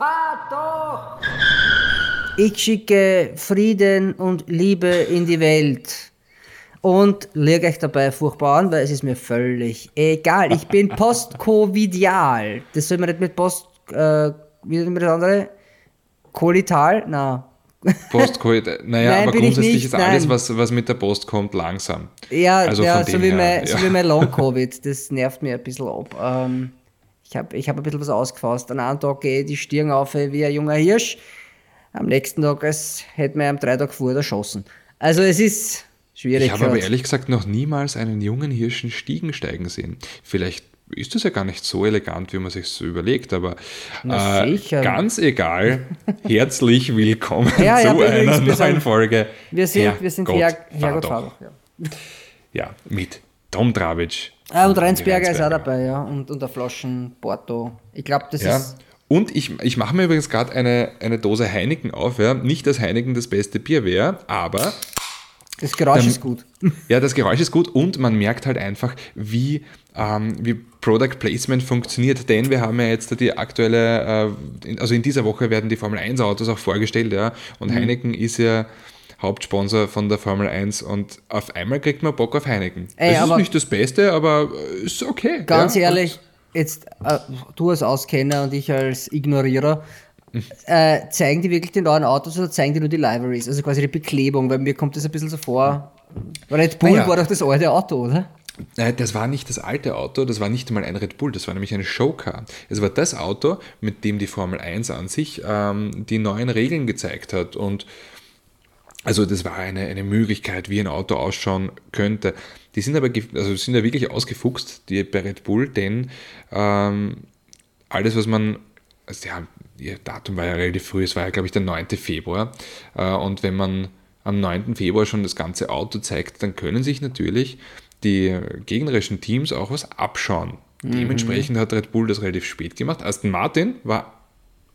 Fahr doch! Ich schicke Frieden und Liebe in die Welt. Und lege euch dabei furchtbar an, weil es ist mir völlig egal. Ich bin post-covidial. Das soll man nicht mit Post... Äh, wie nennt man das andere? Kolital? Na. Postcoid, naja, Nein, aber bin ich grundsätzlich nicht, ist alles, nein. was, was mit der Post kommt, langsam. Ja, Also ja von so, dem wie her, mein, ja. so wie mein Long-Covid. Das nervt mir ein bisschen ab. Ähm, ich habe ich hab ein bisschen was ausgefasst. An einem Tag gehe ich die Stirn auf wie ein junger Hirsch. Am nächsten Tag, als hätte man am drei Tage vorher erschossen. Also es ist schwierig. Ich habe aber ehrlich gesagt noch niemals einen jungen Hirschen Stiegen steigen sehen. Vielleicht ist das ja gar nicht so elegant, wie man sich so überlegt, aber äh, ganz egal. Herzlich willkommen Ja, ja, zu übrigens, einer wir neuen sind- Folge. wir sind, Herrgott, wir sind fahr Her doch. Herrgott fahr doch. Ja. Ja, mit Tom Dravic. Ah, und die Reinsberger ist auch dabei, ja. Und, und der Flaschen Porto. Ich glaube, das Ja. ist. Und ich, ich mache mir übrigens gerade eine, eine Dose Heineken auf. Ja. Nicht, dass Heineken das beste Bier wäre, aber Das Geräusch Ähm, ist gut. Ja, das Geräusch ist gut und man merkt halt einfach, wie, ähm, wie Product Placement funktioniert, denn wir haben ja jetzt die aktuelle, äh, in- also in dieser Woche werden die Formel 1 Autos auch vorgestellt, ja, Mhm. und Heineken ist ja Hauptsponsor von der Formel 1 und auf einmal kriegt man Bock auf Heineken. Ey, es ist nicht das Beste, aber äh, ist okay. Ganz ja. ehrlich, jetzt äh, du als Auskenner und ich als Ignorierer, äh, zeigen die wirklich die neuen Autos oder zeigen die nur die Liveries? Also quasi die Beklebung, weil mir kommt das ein bisschen so vor. Red Bull Naja. war doch das alte Auto, oder? Äh, Das war nicht das alte Auto, das war nicht mal ein Red Bull, das war nämlich eine Showcar. Es war das Auto, mit dem die Formel 1 an sich ähm, die neuen Regeln gezeigt hat. Und also das war eine, eine Möglichkeit, wie ein Auto ausschauen könnte. Die sind aber also sind ja wirklich ausgefuchst, die bei Red Bull, denn ähm, alles, was man, also ja, ihr Datum war ja relativ früh, es war ja, glaube ich, der 9. Februar. Äh, und wenn man am 9. Februar schon das ganze Auto zeigt, dann können sich natürlich die gegnerischen Teams auch was abschauen. Dementsprechend hat Red Bull das relativ spät gemacht. Aston Martin war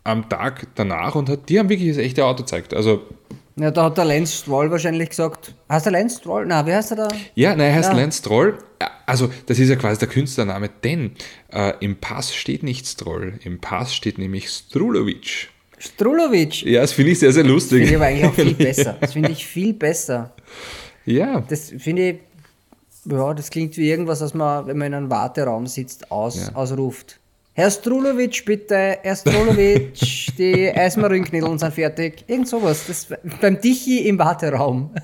am Tag danach und hat, die haben wirklich das echte Auto gezeigt. Also, Ja, da hat der Lance Stroll wahrscheinlich gesagt. Heißt der Lance Stroll? Na, wie heißt er da? ja, nein, er heißt Ja. Lance Stroll. Also, das ist ja quasi der Künstlername, denn äh, im Pass steht nicht Stroll, im Pass steht nämlich Strulovic. Strulovic. Ja, das finde ich sehr, sehr lustig. Finde ich aber eigentlich auch viel besser. Das finde ich viel besser. Ja, Das finde ich, ja, das klingt wie irgendwas, was man, wenn man in einem Warteraum sitzt, aus, Ja. ausruft. Herr Strulovic, bitte, Herr Strulovic, die Eismarienknädeln sind fertig. Irgend sowas. Das, beim Dichi im Warteraum.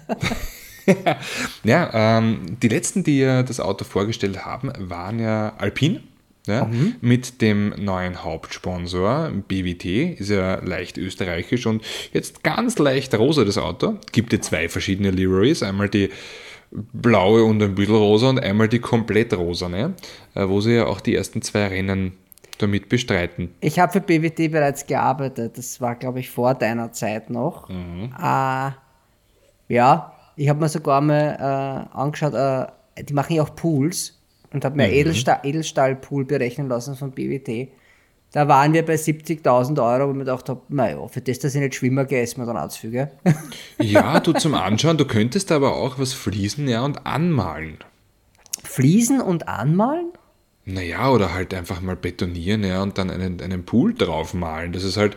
Ja, ähm, die letzten, die ja das Auto vorgestellt haben, waren ja Alpine. Ja, Mhm. Mit dem neuen Hauptsponsor BWT, ist ja leicht österreichisch und jetzt ganz leicht rosa das Auto. Gibt ja zwei verschiedene Liveries, einmal die blaue und ein bisschen rosa und einmal die komplett rosane, äh, wo sie ja auch die ersten zwei Rennen damit bestreiten. Ich habe für BWT bereits gearbeitet. Das war, glaube ich, vor deiner Zeit noch. Mhm. Äh, ja, ich habe mir sogar mal äh, angeschaut, äh, die machen ja auch Pools und habe mir Mhm. Edelstahl, Edelstahlpool berechnen lassen von BWT. Da waren wir bei 70.000 Euro, wo ich mir gedacht habe, naja, für das, dass ich nicht Schwimmer gehe, ist mir dann anzufügen. Ja, du zum Anschauen, du könntest aber auch was fließen ja, und anmalen. Fließen und anmalen? Naja, oder halt einfach mal betonieren ja, und dann einen, einen Pool draufmalen. Dass es halt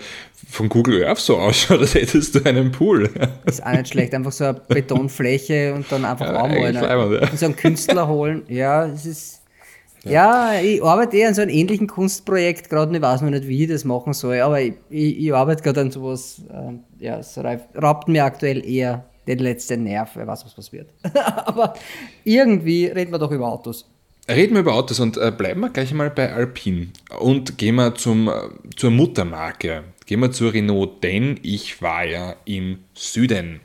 von Google Earth so ausschaut, als hättest du einen Pool. Ist auch nicht schlecht. Einfach so eine Betonfläche und dann einfach Ja, anmalen. ja. Und so einen Künstler holen. Ja, es ist. Ja, ich arbeite eher an so einem ähnlichen Kunstprojekt, gerade und ich weiß noch nicht, wie ich das machen soll, aber ich, ich, ich arbeite gerade an sowas, ähm, ja, es raub- raubt mir aktuell eher den letzten Nerv, wer weiß, was was wird. aber irgendwie reden wir doch über Autos. Reden wir über Autos und äh, bleiben wir gleich mal bei Alpine und gehen wir zum, äh, zur Muttermarke. Gehen wir zur Renault, denn ich war ja im Süden.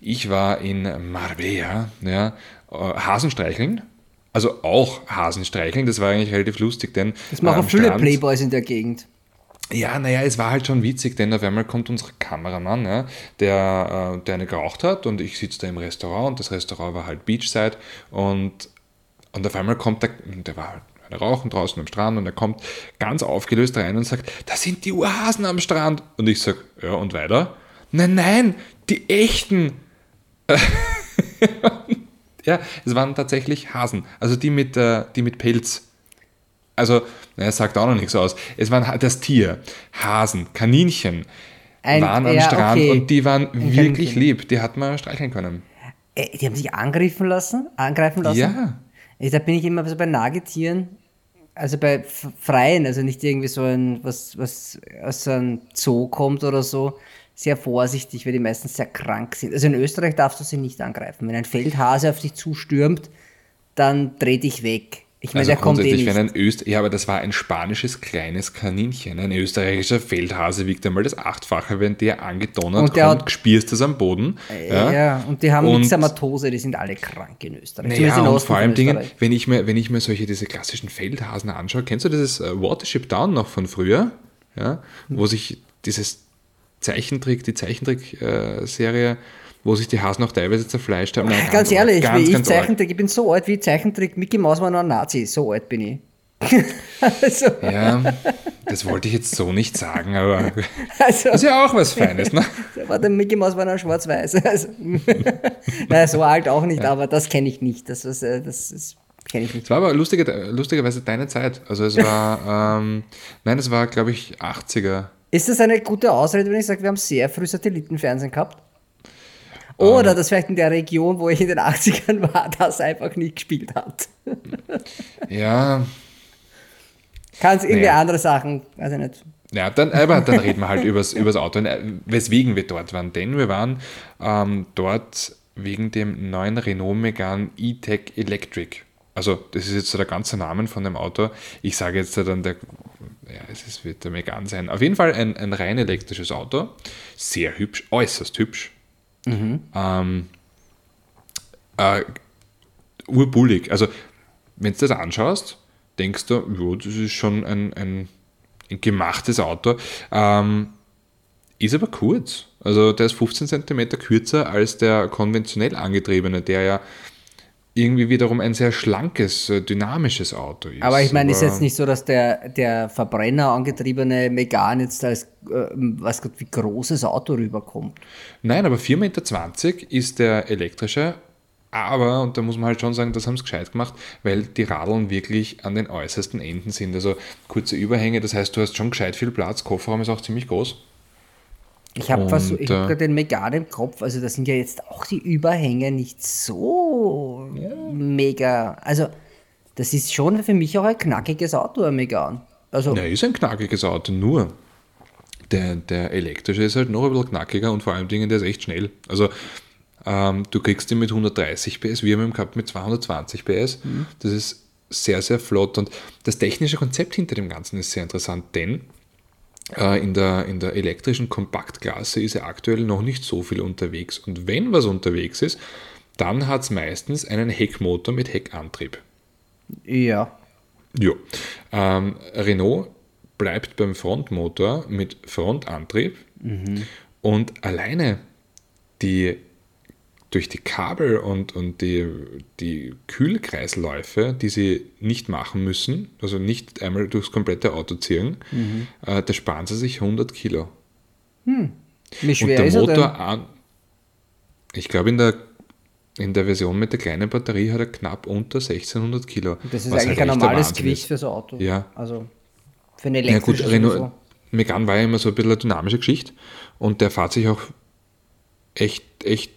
Ich war in Marbella, ja, äh, Hasenstreicheln. Also auch Hasenstreicheln, das war eigentlich relativ lustig, denn Das machen äh, viele Strand- Playboys in der Gegend. Ja, naja, es war halt schon witzig, denn auf einmal kommt unser Kameramann, ja, der, äh, der eine geraucht hat und ich sitze da im Restaurant und das Restaurant war halt Beachside und, und auf einmal kommt der, der war halt Rauchen draußen am Strand und er kommt ganz aufgelöst rein und sagt, da sind die Urhasen am Strand. Und ich sag, ja und weiter? Nein, nein, die echten. ja, es waren tatsächlich Hasen, also die mit, äh, die mit Pelz. also, naja, sagt auch noch nichts aus. Es waren das Tier, Hasen, Kaninchen Ein- waren am ja, Strand okay. und die waren Ein wirklich Kaninchen. lieb. Die hat man streicheln können. Äh, die haben sich angreifen lassen, angreifen lassen. Ja. Ich, da bin ich immer so bei Nagetieren, also bei Freien, also nicht irgendwie so ein, was, was aus so einem Zoo kommt oder so, sehr vorsichtig, weil die meistens sehr krank sind. Also in Österreich darfst du sie nicht angreifen. Wenn ein Feldhase auf dich zustürmt, dann dreh dich weg. Ich meine, Also der kommt eh grundsätzlich, nicht. wenn ein Öst ja, aber das war ein spanisches kleines Kaninchen. Ein österreichischer Feldhase wiegt einmal das Achtfache, wenn der angedonnert Und der kommt, hat- spierst es am Boden. ja. und die haben Und- Myxomatose, die sind alle krank in Österreich. Zumindest Naja, und vor allem Dingen, wenn ich, mir, wenn ich mir solche, diese klassischen Feldhasen anschaue, kennst du dieses äh, Watership Down noch von früher? Ja, wo sich dieses Zeichentrick, die Zeichentrick-Serie, wo sich die Hasen auch teilweise zerfleischt haben. Na, Ganz, ehrlich, ganz, wie ich ganz. Zeichentrick, ich bin so alt wie Zeichentrick, Mickey Mouse war noch ein Nazi, so alt bin ich. also, Ja, das wollte ich jetzt so nicht sagen, aber also, das ist ja auch was Feines, ne? war der Mickey Mouse war noch schwarz-weiß. Also, naja, so alt auch nicht, aber das kenne ich nicht. Das, äh, das ist, kenne ich nicht. Es war aber lustige, lustigerweise deine Zeit. Also es war, ähm, nein, es war, glaube ich, 80er. Ist das eine gute Ausrede, wenn ich sage, wir haben sehr früh Satellitenfernsehen gehabt? Oder Ähm. dass vielleicht in der Region, wo ich in den 80ern war, das einfach nicht gespielt hat. Ja, Kann es irgendwie Naja. andere Sachen, weiß ich nicht. Ja, dann, aber dann reden wir halt übers, übers Auto, äh, weswegen wir dort waren. Denn wir waren ähm, dort wegen dem neuen Renault Megane E-Tech Electric. Also, das ist jetzt so der ganze Name von dem Auto. Ich sage jetzt dann der, ja, es wird der Megane sein. Auf jeden Fall ein, ein rein elektrisches Auto. Sehr hübsch, äußerst hübsch. Ähm, äh, urbullig. Also, wenn du das anschaust, denkst du, ja, das ist schon ein, ein, ein gemachtes Auto. Ähm, ist aber kurz. Also der ist 15 cm kürzer als der konventionell angetriebene, der ja irgendwie wiederum ein sehr schlankes, äh, dynamisches Auto ist. Aber ich meine, ist Aber- jetzt nicht so, dass der, der Verbrenner angetriebene Megan jetzt als, äh, was Gott, wie großes Auto rüberkommt. Nein, aber 4,20 Meter ist der elektrische. Aber, und da muss man halt schon sagen, das haben sie gescheit gemacht, weil die Radeln wirklich an den äußersten Enden sind. Also kurze Überhänge, das heißt, du hast schon gescheit viel Platz. Kofferraum ist auch ziemlich groß. Ich habe hab äh, gerade den Megan im Kopf, also das sind ja jetzt auch die Überhänge nicht so mega. Also, das ist schon für mich auch ein knackiges Auto, ein Megan. Also, Ja, ist ein knackiges Auto, nur der, der elektrische ist halt noch ein bisschen knackiger und vor allem Dingen, der ist echt schnell. Also ähm, du kriegst ihn mit 130 PS, wir haben ihn gehabt mit 220 PS. Das ist sehr, sehr flott und das technische Konzept hinter dem Ganzen ist sehr interessant, denn in, der, in der elektrischen Kompaktklasse ist er aktuell noch nicht so viel unterwegs und wenn was unterwegs ist, dann hat es meistens einen Heckmotor mit Heckantrieb. ja. Ja. Ähm, Renault bleibt beim Frontmotor mit Frontantrieb und alleine die durch die Kabel und, und die, die Kühlkreisläufe, die sie nicht machen müssen, also nicht einmal durchs komplette Auto ziehen, äh, da sparen sie sich 100 Kilo. Wie Und schwer der ist Motor an, ich glaube in der, in der Version mit der kleinen Batterie hat er knapp unter 1600 Kilo. Das ist was eigentlich halt ein normales Wahnsinn Gewicht ist. für so ein Auto. Ja. Also, für eine Ja gut, elektrische Renault, sowieso. Megane war ja immer so ein bisschen eine dynamische Geschichte und der fährt sich auch echt, echt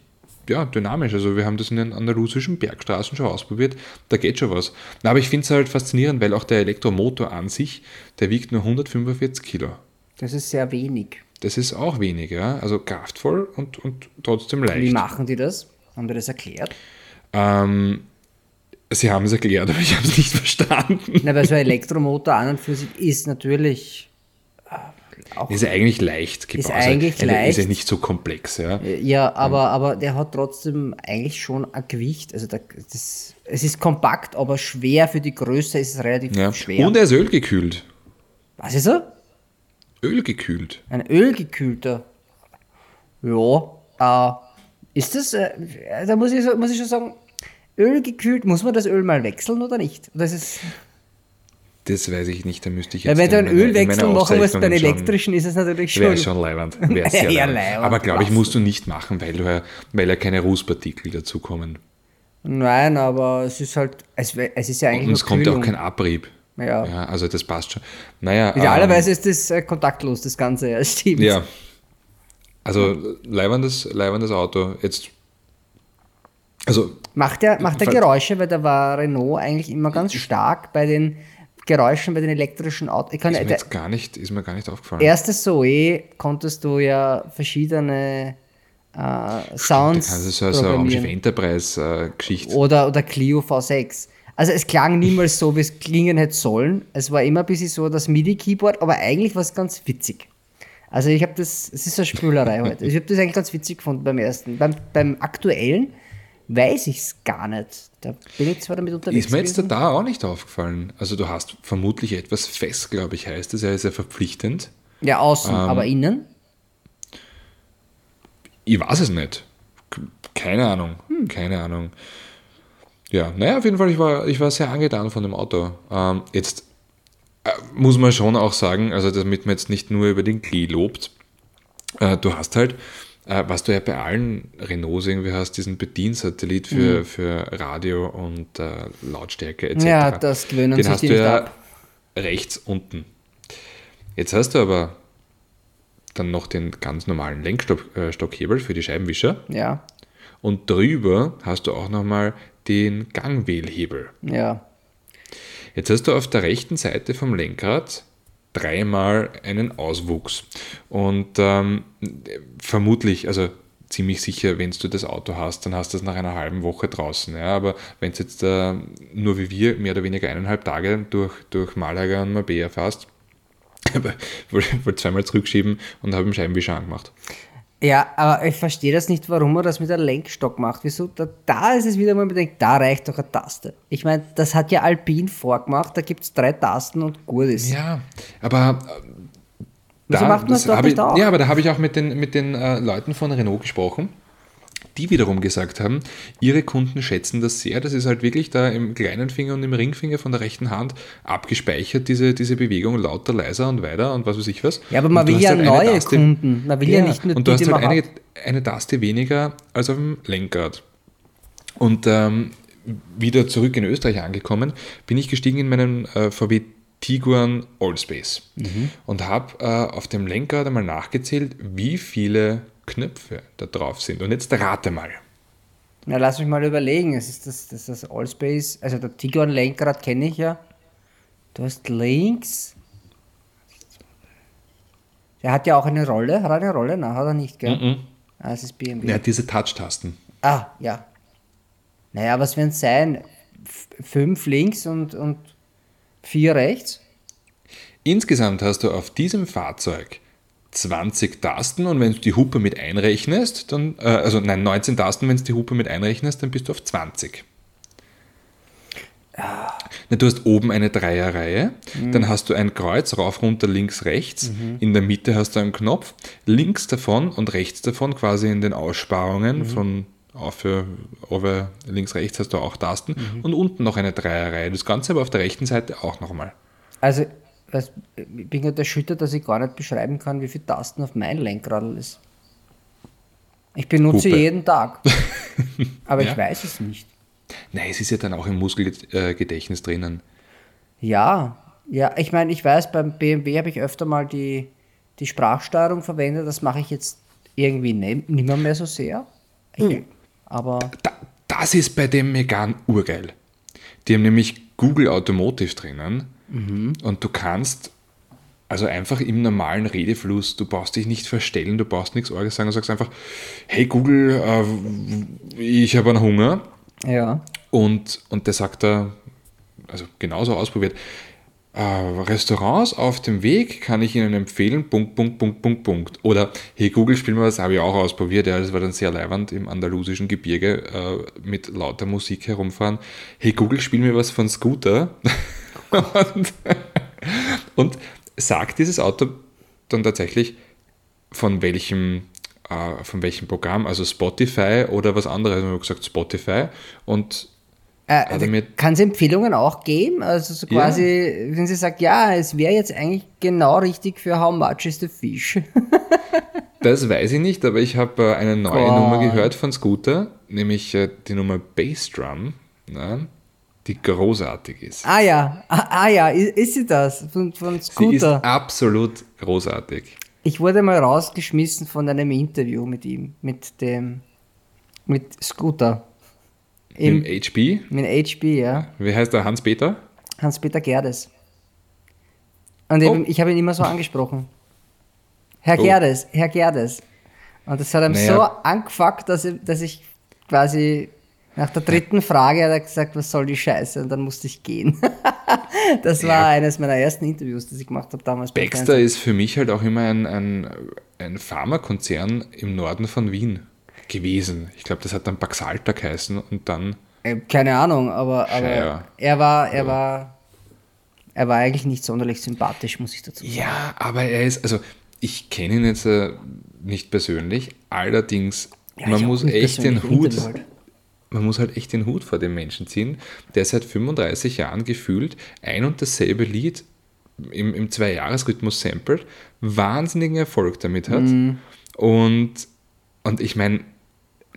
ja, dynamisch. Also wir haben das in den andalusischen Bergstraßen schon ausprobiert, da geht schon was. Na, aber ich finde es halt faszinierend, weil auch der Elektromotor an sich, der wiegt nur 145 Kilo. Das ist sehr wenig. Das ist auch wenig, ja. Also kraftvoll und, und trotzdem Wie leicht. machen die das? Haben die das erklärt? Ähm, sie haben es erklärt, aber ich habe es nicht verstanden. Na, weil so ein Elektromotor an und für sich ist natürlich auch Ist ja eigentlich leicht gebaut. Ist eigentlich also, Ist ja leicht. nicht so komplex, ja. Ja, aber, aber der hat trotzdem eigentlich schon ein Gewicht. Also der, das, es ist kompakt, aber schwer für die Größe ist es relativ ja. schwer. Und er ist ölgekühlt. Was ist er? Ölgekühlt. Ein ölgekühlter. Ja, äh, ist das, äh, da muss ich, muss ich schon sagen, ölgekühlt, muss man das Öl mal wechseln oder nicht? Oder ist es, Das weiß ich nicht, da müsste ich ja, jetzt wenn du in einen Ölwechsel machen musst, schauen. elektrischen ist es natürlich schon. Wäre schon leibend. Wäre sehr Ja, leibend. leibend, Aber glaube ich, musst du nicht machen, weil, du, ja- weil ja keine Rußpartikel dazukommen. Nein, aber es ist halt, es, wär- es ist ja eigentlich Und es kommt ja auch kein Abrieb. Ja. Ja, also das passt schon. Naja, Idealerweise ist das äh, kontaktlos, das Ganze, ja, stimmt. Ja. Also leibendes, leibendes Auto. Jetzt. Also, Macht er, macht er Fall- Geräusche, weil da war Renault eigentlich immer ganz stark bei den Geräuschen bei den elektrischen Autos. Kann, ist mir jetzt gar nicht, ist mir gar nicht aufgefallen. erste Zoe konntest du ja verschiedene äh, Sounds kannst du so, so eine. Raumschiff Enterprise-Geschichte. oder, oder Clio V6. Also es klang niemals so, wie es klingen hätte sollen. Es war immer ein bisschen so das MIDI-Keyboard, aber eigentlich war es ganz witzig. Also ich habe das, es ist so eine Spülerei heute. Ich habe das eigentlich ganz witzig gefunden beim ersten. Beim, beim aktuellen weiß ich es gar nicht. Da bin ich zwar damit unterwegs Ist mir jetzt gewesen. da auch nicht aufgefallen. Also du hast vermutlich etwas fest, glaube ich, heißt es. Er ist ja verpflichtend. Ja, außen, Ähm, aber innen. Ich weiß es nicht. Keine Ahnung. Hm. Keine Ahnung. Ja, naja, auf jeden Fall, ich war, ich war sehr angetan von dem Auto. Ähm, jetzt äh, muss man schon auch sagen, also damit man jetzt nicht nur über den Klee lobt, äh, du hast halt, was du ja bei allen Renaults irgendwie hast, diesen Bediensatellit für, für Radio und äh, Lautstärke etc. Ja, das gewöhnen Den sich hast die du ja ab. rechts unten. Jetzt hast du aber dann noch den ganz normalen Lenkstockhebel äh, für die Scheibenwischer Ja, und drüber hast du auch nochmal den Gangwählhebel. ja. Jetzt hast du auf der rechten Seite vom Lenkrad dreimal einen Auswuchs. Und ähm, vermutlich, also ziemlich sicher, wenn du das Auto hast, dann hast du es nach einer halben Woche draußen. Ja? Aber wenn es jetzt äh, nur wie wir mehr oder weniger eineinhalb Tage durch, durch Malaga und Marbella fährst, wollte wollte zweimal zurückschieben und habe den Scheibenwischer angemacht. Ja, aber ich verstehe das nicht, warum man das mit einem Lenkstock macht. Wieso? Da, da ist es wieder, wo man denkt, da reicht doch eine Taste. Ich meine, das hat ja Alpin vorgemacht, da gibt es drei Tasten und gut ist. Ja, aber äh, Wieso macht man das dort hab nicht ich? Ja, aber da habe ich auch mit den, mit den äh, Leuten von Renault gesprochen, die wiederum gesagt haben, ihre Kunden schätzen das sehr. Das ist halt wirklich da im kleinen Finger und im Ringfinger von der rechten Hand abgespeichert, diese, diese Bewegung lauter, leiser und weiter und was weiß ich was. Ja, aber man will ja halt neue Taste- Kunden. Man will ja, nicht nur und du die hast halt eine, eine Taste weniger als auf dem Lenkrad. Und ähm, wieder zurück in Österreich angekommen, bin ich gestiegen in meinen äh, VW Tiguan Allspace Mhm. und habe äh, auf dem Lenkrad einmal nachgezählt, wie viele Knöpfe da drauf sind. Und jetzt rate mal. Na, lass mich mal überlegen. Es ist das, das, das Allspace, also der Tiguan Lenkrad kenne ich ja. Du hast links. Der hat ja auch eine Rolle. Hat er eine Rolle? Nein, hat er nicht, gell? Ah, es ist BMW. Ja, diese Touch-Tasten. Ah, ja. Naja, was werden es sein? F fünf links und, und vier rechts? Insgesamt hast du auf diesem Fahrzeug 20 Tasten und wenn du die Hupe mit einrechnest, dann, äh, also nein, 19 Tasten, wenn du die Hupe mit einrechnest, dann bist du auf 20. Na, du hast oben eine Dreierreihe, dann hast du ein Kreuz, rauf, runter, links, rechts. In der Mitte hast du einen Knopf. Links davon und rechts davon, quasi in den Aussparungen von auf over, links, rechts hast du auch Tasten. Und unten noch eine Dreierreihe. Das Ganze aber auf der rechten Seite auch nochmal. Also, was, ich bin gerade erschüttert, dass ich gar nicht beschreiben kann, wie viele Tasten auf mein Lenkrad ist. Ich benutze Hupe. jeden Tag. Aber Ja. ich weiß es nicht. Nein, es ist ja dann auch im Muskelgedächtnis drinnen. Ja, ja, ich meine, ich weiß, beim BMW habe ich öfter mal die, die Sprachsteuerung verwendet. Das mache ich jetzt irgendwie ne, nimmer mehr so sehr. Ich, Aber Da, das ist bei dem Megan urgeil. Die haben nämlich Google Automotive drinnen und du kannst also einfach im normalen Redefluss, du brauchst dich nicht verstellen, du brauchst nichts Orges sagen, du sagst einfach, hey Google, äh, ich habe einen Hunger ja, und, und der sagt da, also genauso ausprobiert, äh, Restaurants auf dem Weg kann ich Ihnen empfehlen, Punkt, Punkt, Punkt, Punkt, Punkt. Oder, hey Google, spiel mal was, habe ich auch ausprobiert, ja, das war dann sehr leiwand im andalusischen Gebirge äh, mit lauter Musik herumfahren. Hey Google, spiel mir was von Scooter. und, und sagt dieses Auto dann tatsächlich, von welchem, äh, von welchem Programm, also Spotify oder was anderes. Ich habe gesagt Spotify und äh, kann es Empfehlungen auch geben? Also so Ja. quasi, wenn sie sagt, ja, es wäre jetzt eigentlich genau richtig für How much is the fish? Das weiß ich nicht, aber ich habe äh, eine neue Gott. Nummer gehört von Scooter, nämlich äh, die Nummer Bassdrum. Ne? Die großartig ist. Ah ja, ah, ah ja, ist, ist sie das? Von, von Sie ist Scooter. absolut großartig. Ich wurde mal rausgeschmissen von einem Interview mit ihm, mit dem, mit Scooter. Im Im, HB, mit HB, ja. wie heißt der Hans-Peter? Hans-Peter Gerdes. Und Oh. ich habe ihn immer so angesprochen. Herr Oh. Gerdes, Herr Gerdes. Und das hat ihm Naja. so angefuckt, dass ich, dass ich quasi nach der dritten Frage hat er gesagt, was soll die Scheiße? Und dann musste ich gehen. das war Ja. eines meiner ersten Interviews, das ich gemacht habe damals. Baxter ist für mich halt auch immer ein, ein, ein Pharmakonzern im Norden von Wien gewesen. Ich glaube, das hat dann Baxalta geheißen und dann, Äh, Keine Ahnung, aber, aber er war, er war, er war eigentlich nicht sonderlich sympathisch, muss ich dazu sagen. ja, aber er ist, also ich kenne ihn jetzt äh, nicht persönlich, allerdings, Ja, man muss echt den Hut, halt. Man muss halt echt den Hut vor dem Menschen ziehen, der seit 35 Jahren gefühlt ein und dasselbe Lied im, im Zwei-Jahres-Rhythmus samplet, wahnsinnigen Erfolg damit hat. Mhm. Und, und ich meine,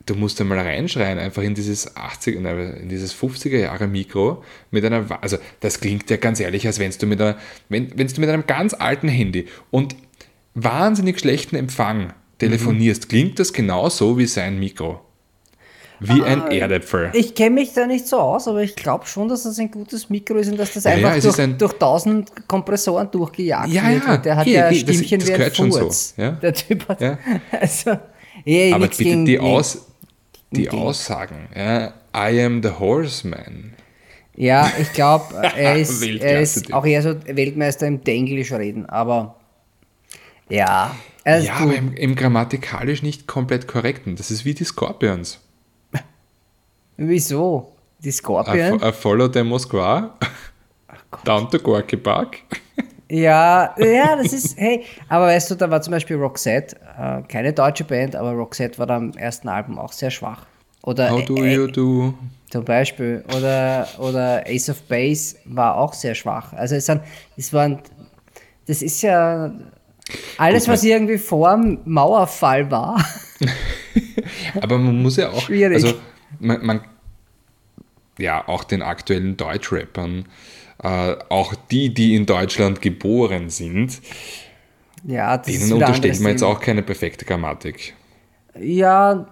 du musst einmal reinschreien, einfach in dieses 80 nein, in dieses 50er Jahre Mikro mit einer, also das klingt ja ganz ehrlich, als wenn du mit einer, wenn, wenn du mit einem ganz alten Handy und wahnsinnig schlechten Empfang telefonierst, klingt das genauso wie sein Mikro. Wie ein Erdäpfel. Ich kenne mich da nicht so aus, aber ich glaube schon, dass das ein gutes Mikro ist und dass das einfach ja, durch, ein- durch tausend Kompressoren durchgejagt Ja, wird. ja, der hat hier, ja ein hier, das- Stimmchen das wie ein schon so, ja. Der Typ hat, Ja. also, eh, Aber bitte gegen- die. Aus, die Aussagen, ja, I am the horseman. Ja, ich glaube, er ist, er ist auch eher so Weltmeister im Denglisch reden, aber ja. Also Ja, aber im, im grammatikalisch nicht komplett korrekten. Das ist wie die Scorpions. Wieso? Die I, Scorpion? fo- I follow the Moskwa, down to Gorky Park. Ja, ja, das ist, hey, aber weißt du, da war zum Beispiel Roxette, äh, keine deutsche Band, aber Roxette war da am ersten Album auch sehr schwach. Oder How do äh, you do? zum Beispiel. Oder, oder Ace of Base war auch sehr schwach. Also es, sind, es waren, das ist ja alles, Gut, was irgendwie vor dem Mauerfall war. Aber man muss ja auch, Schwierig. also man, man ja, auch den aktuellen Deutschrappern, äh, auch die, die in Deutschland geboren sind, Ja, denen unterstellt man jetzt auch keine perfekte Grammatik. Ja,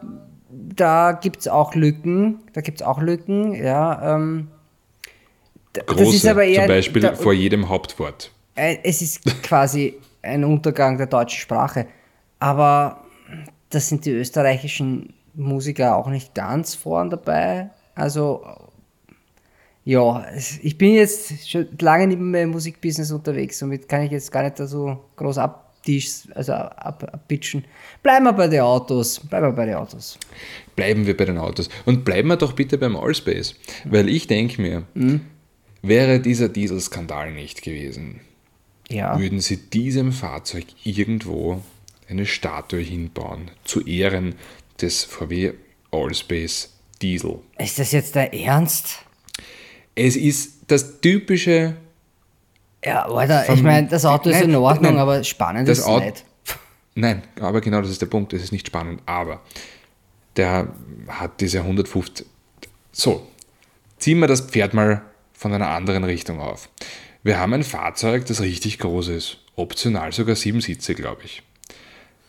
da gibt es auch Lücken. Da gibt es auch Lücken, ja. Ähm, Große, das ist aber eher, zum Beispiel da, vor jedem Hauptwort. äh, es ist quasi ein Untergang der deutschen Sprache. Aber das sind die österreichischen Musiker auch nicht ganz vorn dabei. Also, ja, ich bin jetzt schon lange nicht mehr im Musikbusiness unterwegs, somit kann ich jetzt gar nicht da so groß abtisch, also ab, abpitchen. Bleiben wir bei den Autos. Bleiben wir bei den Autos. Bleiben wir bei den Autos. Und bleiben wir doch bitte beim Allspace. Weil ich denke mir, wäre dieser Dieselskandal nicht gewesen, Ja. würden sie diesem Fahrzeug irgendwo eine Statue hinbauen, zu Ehren des VW Allspace Diesel. Ist das jetzt der Ernst? Es ist das typische, Ja, Alter, ich meine, das Auto ist Nein, in Ordnung, nein, aber spannend ist es nicht. nein, aber genau das ist der Punkt, es ist nicht spannend, aber der hat diese 150, so, ziehen wir das Pferd mal von einer anderen Richtung auf. Wir haben ein Fahrzeug, das richtig groß ist, optional sogar sieben Sitze, glaube ich.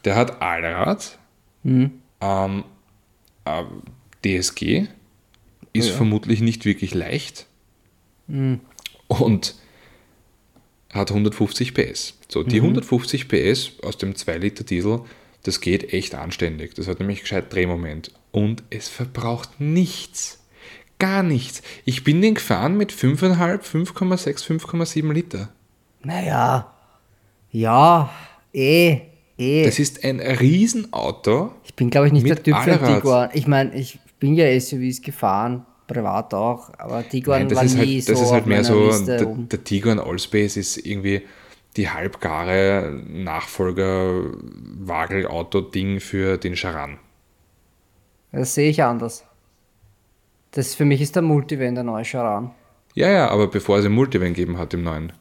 Der hat Allrad, ähm, äh, DSG, ist vermutlich nicht wirklich leicht und hat 150 PS. So, die 150 PS aus dem 2 Liter Diesel, das geht echt anständig. Das hat nämlich gescheit Drehmoment. Und es verbraucht nichts. Gar nichts. Ich bin den gefahren mit 5,5, 5,6, 5,7 Liter. Naja, ja, eh, eh. Das ist ein Riesenauto. ich bin, glaube ich, nicht der Typ für einen Allrad. Tiguan. Ich meine, ich bin ja SUVs gefahren, privat auch, aber Tiguan Nein, das war ist nie halt, das so ist halt mehr so, der, der Tiguan Allspace ist irgendwie die halbgare Nachfolger-Wagelauto-Ding für den Charan. Das sehe ich anders. Das für mich ist der Multivan der neue Charan. Ja, ja, aber bevor es ein Multivan gegeben hat im neuen.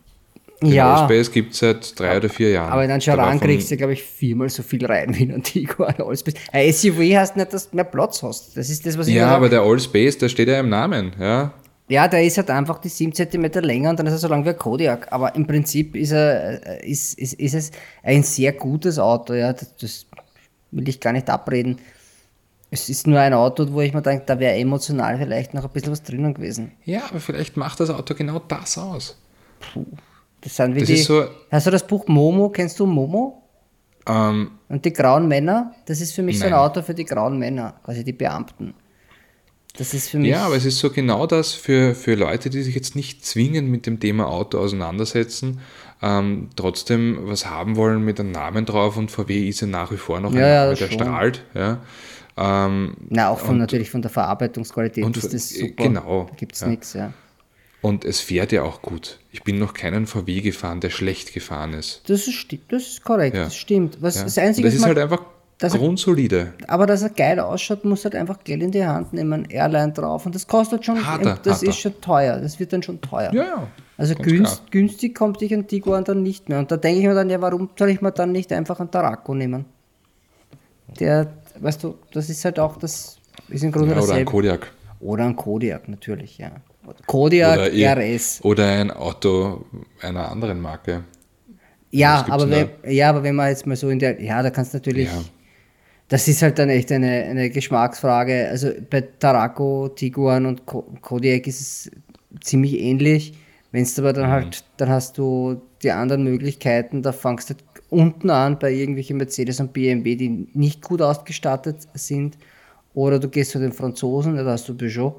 Den Ja, Allspace gibt es seit drei oder vier Jahren. aber in einen Charan von- kriegst du, glaube ich, viermal so viel rein wie in einen Tiguan Allspace. Ein SUV hast nicht, dass du mehr Platz hast. Das ist das, was ich Ja, aber der Allspace, der steht ja im Namen. Ja? Ja, der ist halt einfach die 7 cm länger und dann ist er so lang wie ein Kodiak. Aber im Prinzip ist, er, äh, ist, ist, ist es ein sehr gutes Auto. Ja, das, das will ich gar nicht abreden. Es ist nur ein Auto, wo ich mir denke, da wäre emotional vielleicht noch ein bisschen was drinnen gewesen. Ja, aber vielleicht macht das Auto genau das aus. Puh. Das sind wie Das die. ist so- hast du das Buch Momo? Kennst du Momo? Ähm, Und die grauen Männer? Das ist für mich so ein Nein. Auto für die grauen Männer, quasi die Beamten. Das ist für mich. ja, aber es ist so genau das für, für Leute, die sich jetzt nicht zwingend mit dem Thema Auto auseinandersetzen, ähm, trotzdem was haben wollen mit einem Namen drauf und VW ist ja nach wie vor noch ein Ja, ja, Name, der schon. strahlt. Ja. Ähm, Na, auch von, natürlich von der Verarbeitungsqualität und ist das äh, super. genau, Da gibt es ja. nichts, ja. Und es fährt ja auch gut. Ich bin noch keinen VW gefahren, der schlecht gefahren ist. Das ist, das ist korrekt, Ja. das stimmt. Was, Ja. Das Einzige, das ist man- halt einfach dass er- grundsolide. aber dass er geil ausschaut, muss halt einfach Geld in die Hand nehmen, Airline drauf und das kostet schon, Hat er, das hat ist schon teuer, das wird dann schon teuer. Ja, ja. Also günst, günstig kommt dich ein Tiguan dann nicht mehr. Und da denke ich mir dann, ja, warum soll ich mir dann nicht einfach einen Taraco nehmen? Der, weißt du, das ist halt auch, das ist im Grunde Ja, oder ein dasselbe. Kodiak. Oder ein Kodiak, natürlich, ja. Kodiak Oder, RS. oder ein Auto einer anderen Marke. Ja aber, wenn, ja, aber wenn man jetzt mal so in der, ja, da kannst du natürlich, Ja. das ist halt dann echt eine, eine Geschmacksfrage. Also bei Taraco, Tiguan und Ko- Kodiak ist es ziemlich ähnlich. Wenn es aber dann Mhm. halt, dann hast du die anderen Möglichkeiten, da fangst du unten an bei irgendwelchen Mercedes und BMW, die nicht gut ausgestattet sind. Oder du gehst zu den Franzosen, da hast du Peugeot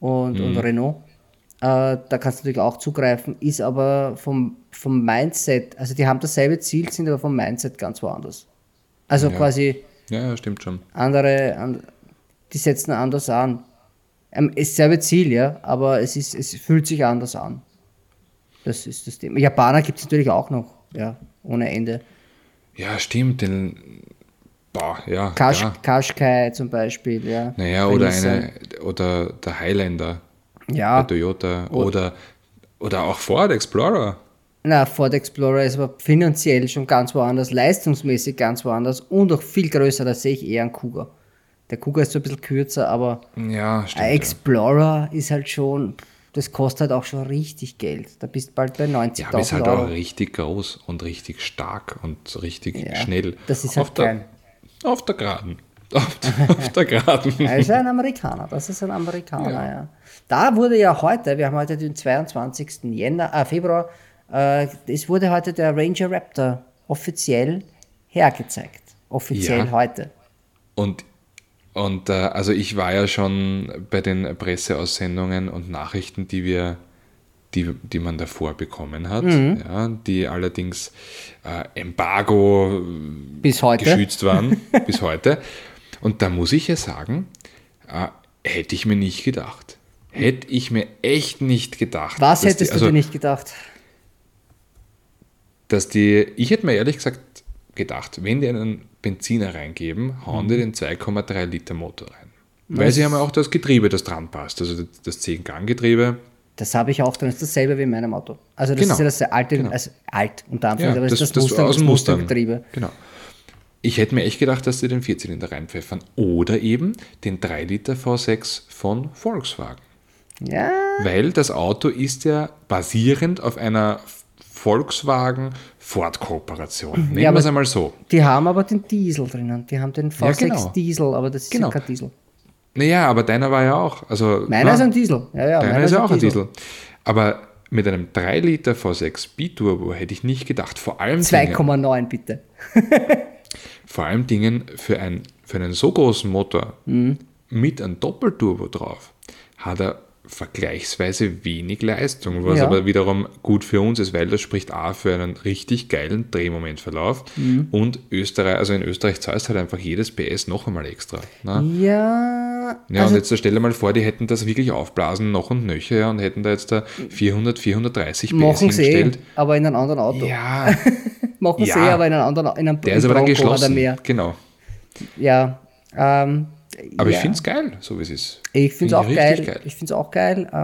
und, und Mhm. Renault. Äh, da kannst du natürlich auch zugreifen, ist aber vom, vom Mindset, also die haben dasselbe Ziel, sind aber vom Mindset ganz woanders. Also Ja. quasi Ja, ja, stimmt schon. andere, an, die setzen anders an. Ähm, ist selbe Ziel, ja, aber es, ist, es fühlt sich anders an. Das ist das Thema. Japaner gibt es natürlich auch noch, ja, ohne Ende. Ja, stimmt. Den, boah, ja. Kash, ja. Qashqai zum Beispiel, ja. Naja, oder, eine, oder der Highlander bei Ja, Toyota. Oder, oder auch Ford Explorer. na, Ford Explorer ist aber finanziell schon ganz woanders, leistungsmäßig ganz woanders und auch viel größer, da sehe ich eher einen Kuga. Der Kuga ist so ein bisschen kürzer, aber Ja, stimmt. ein ja. Explorer ist halt schon, das kostet halt auch schon richtig Geld. Da bist du bald bei Ja, aber ist 90.000 halt Euro. auch richtig groß und richtig stark und richtig Ja, schnell. das ist halt auf der, geil. Auf der Geraden. Auf, auf der Geraden. Er ist ein Amerikaner, das ist ein Amerikaner, ja. Da wurde ja heute, wir haben heute den 22. Jänner, äh, Februar, äh, es wurde heute der Ranger Raptor offiziell hergezeigt. Offiziell Ja. heute. Und, und äh, also ich war ja schon bei den Presseaussendungen und Nachrichten, die wir, die, die man davor bekommen hat, Mhm. ja, die allerdings äh, Embargo Bis heute. geschützt waren bis heute. Und da muss ich ja sagen, äh, hätte ich mir nicht gedacht. Hätte ich mir echt nicht gedacht. Was hättest die, also, du dir nicht gedacht? Dass die, ich hätte mir ehrlich gesagt gedacht, wenn die einen Benziner reingeben, hauen Mhm. die den 2,3 Liter Motor rein. Weil sie haben ja auch das Getriebe, das dran passt. Also das- das 10-Gang-Getriebe. Das habe ich auch. Das ist dasselbe wie in meinem Auto. Also das Genau. ist ja das alte, Genau. also alt unter Ja, Anführungszeichen, aber das, das, ist das, das Mustang, aus das dem Mustang. Mustang-Getriebe. Genau. Ich hätte mir echt gedacht, dass sie den Vierzylinder reinpfeffern. Oder eben den 3 Liter V6 von Volkswagen. Ja, Weil das Auto ist ja basierend auf einer Volkswagen-Ford-Kooperation. Nennen Ja, aber- wir es einmal so. die haben aber den Diesel drinnen. Die haben den V6 genau. Diesel, aber das ist Genau. ja kein Diesel. Naja, aber deiner war ja auch. Also, Meiner na, ist ein Diesel. Ja, ja, Deiner ist ja auch ein Diesel. Aber mit einem 3 Liter V6 Biturbo hätte ich nicht gedacht. Vor allem, Dingen, 2,9 bitte. vor allem Dingen für, ein, für einen so großen Motor Mhm. mit einem Doppelturbo drauf hat er vergleichsweise wenig Leistung, was Ja. aber wiederum gut für uns ist, weil das spricht A für einen richtig geilen Drehmomentverlauf Mhm. und Österreich, also in Österreich zahlst halt einfach jedes PS noch einmal extra. Ne? Ja, Ja, also und jetzt stell dir mal vor, die hätten das wirklich aufblasen, noch und nöcher, ja, und hätten da jetzt da 400, 430 PS machen sie eh, hingestellt. aber in einem anderen Auto. Ja, Machen sie Ja. eh, aber in einem anderen in einem der ist aber dann geschlossen. Oder mehr. Genau. Ja, ähm, Aber ja. ich finde es geil, so wie es ist. Ich finde es auch Find geil. ich finde es auch geil. Äh,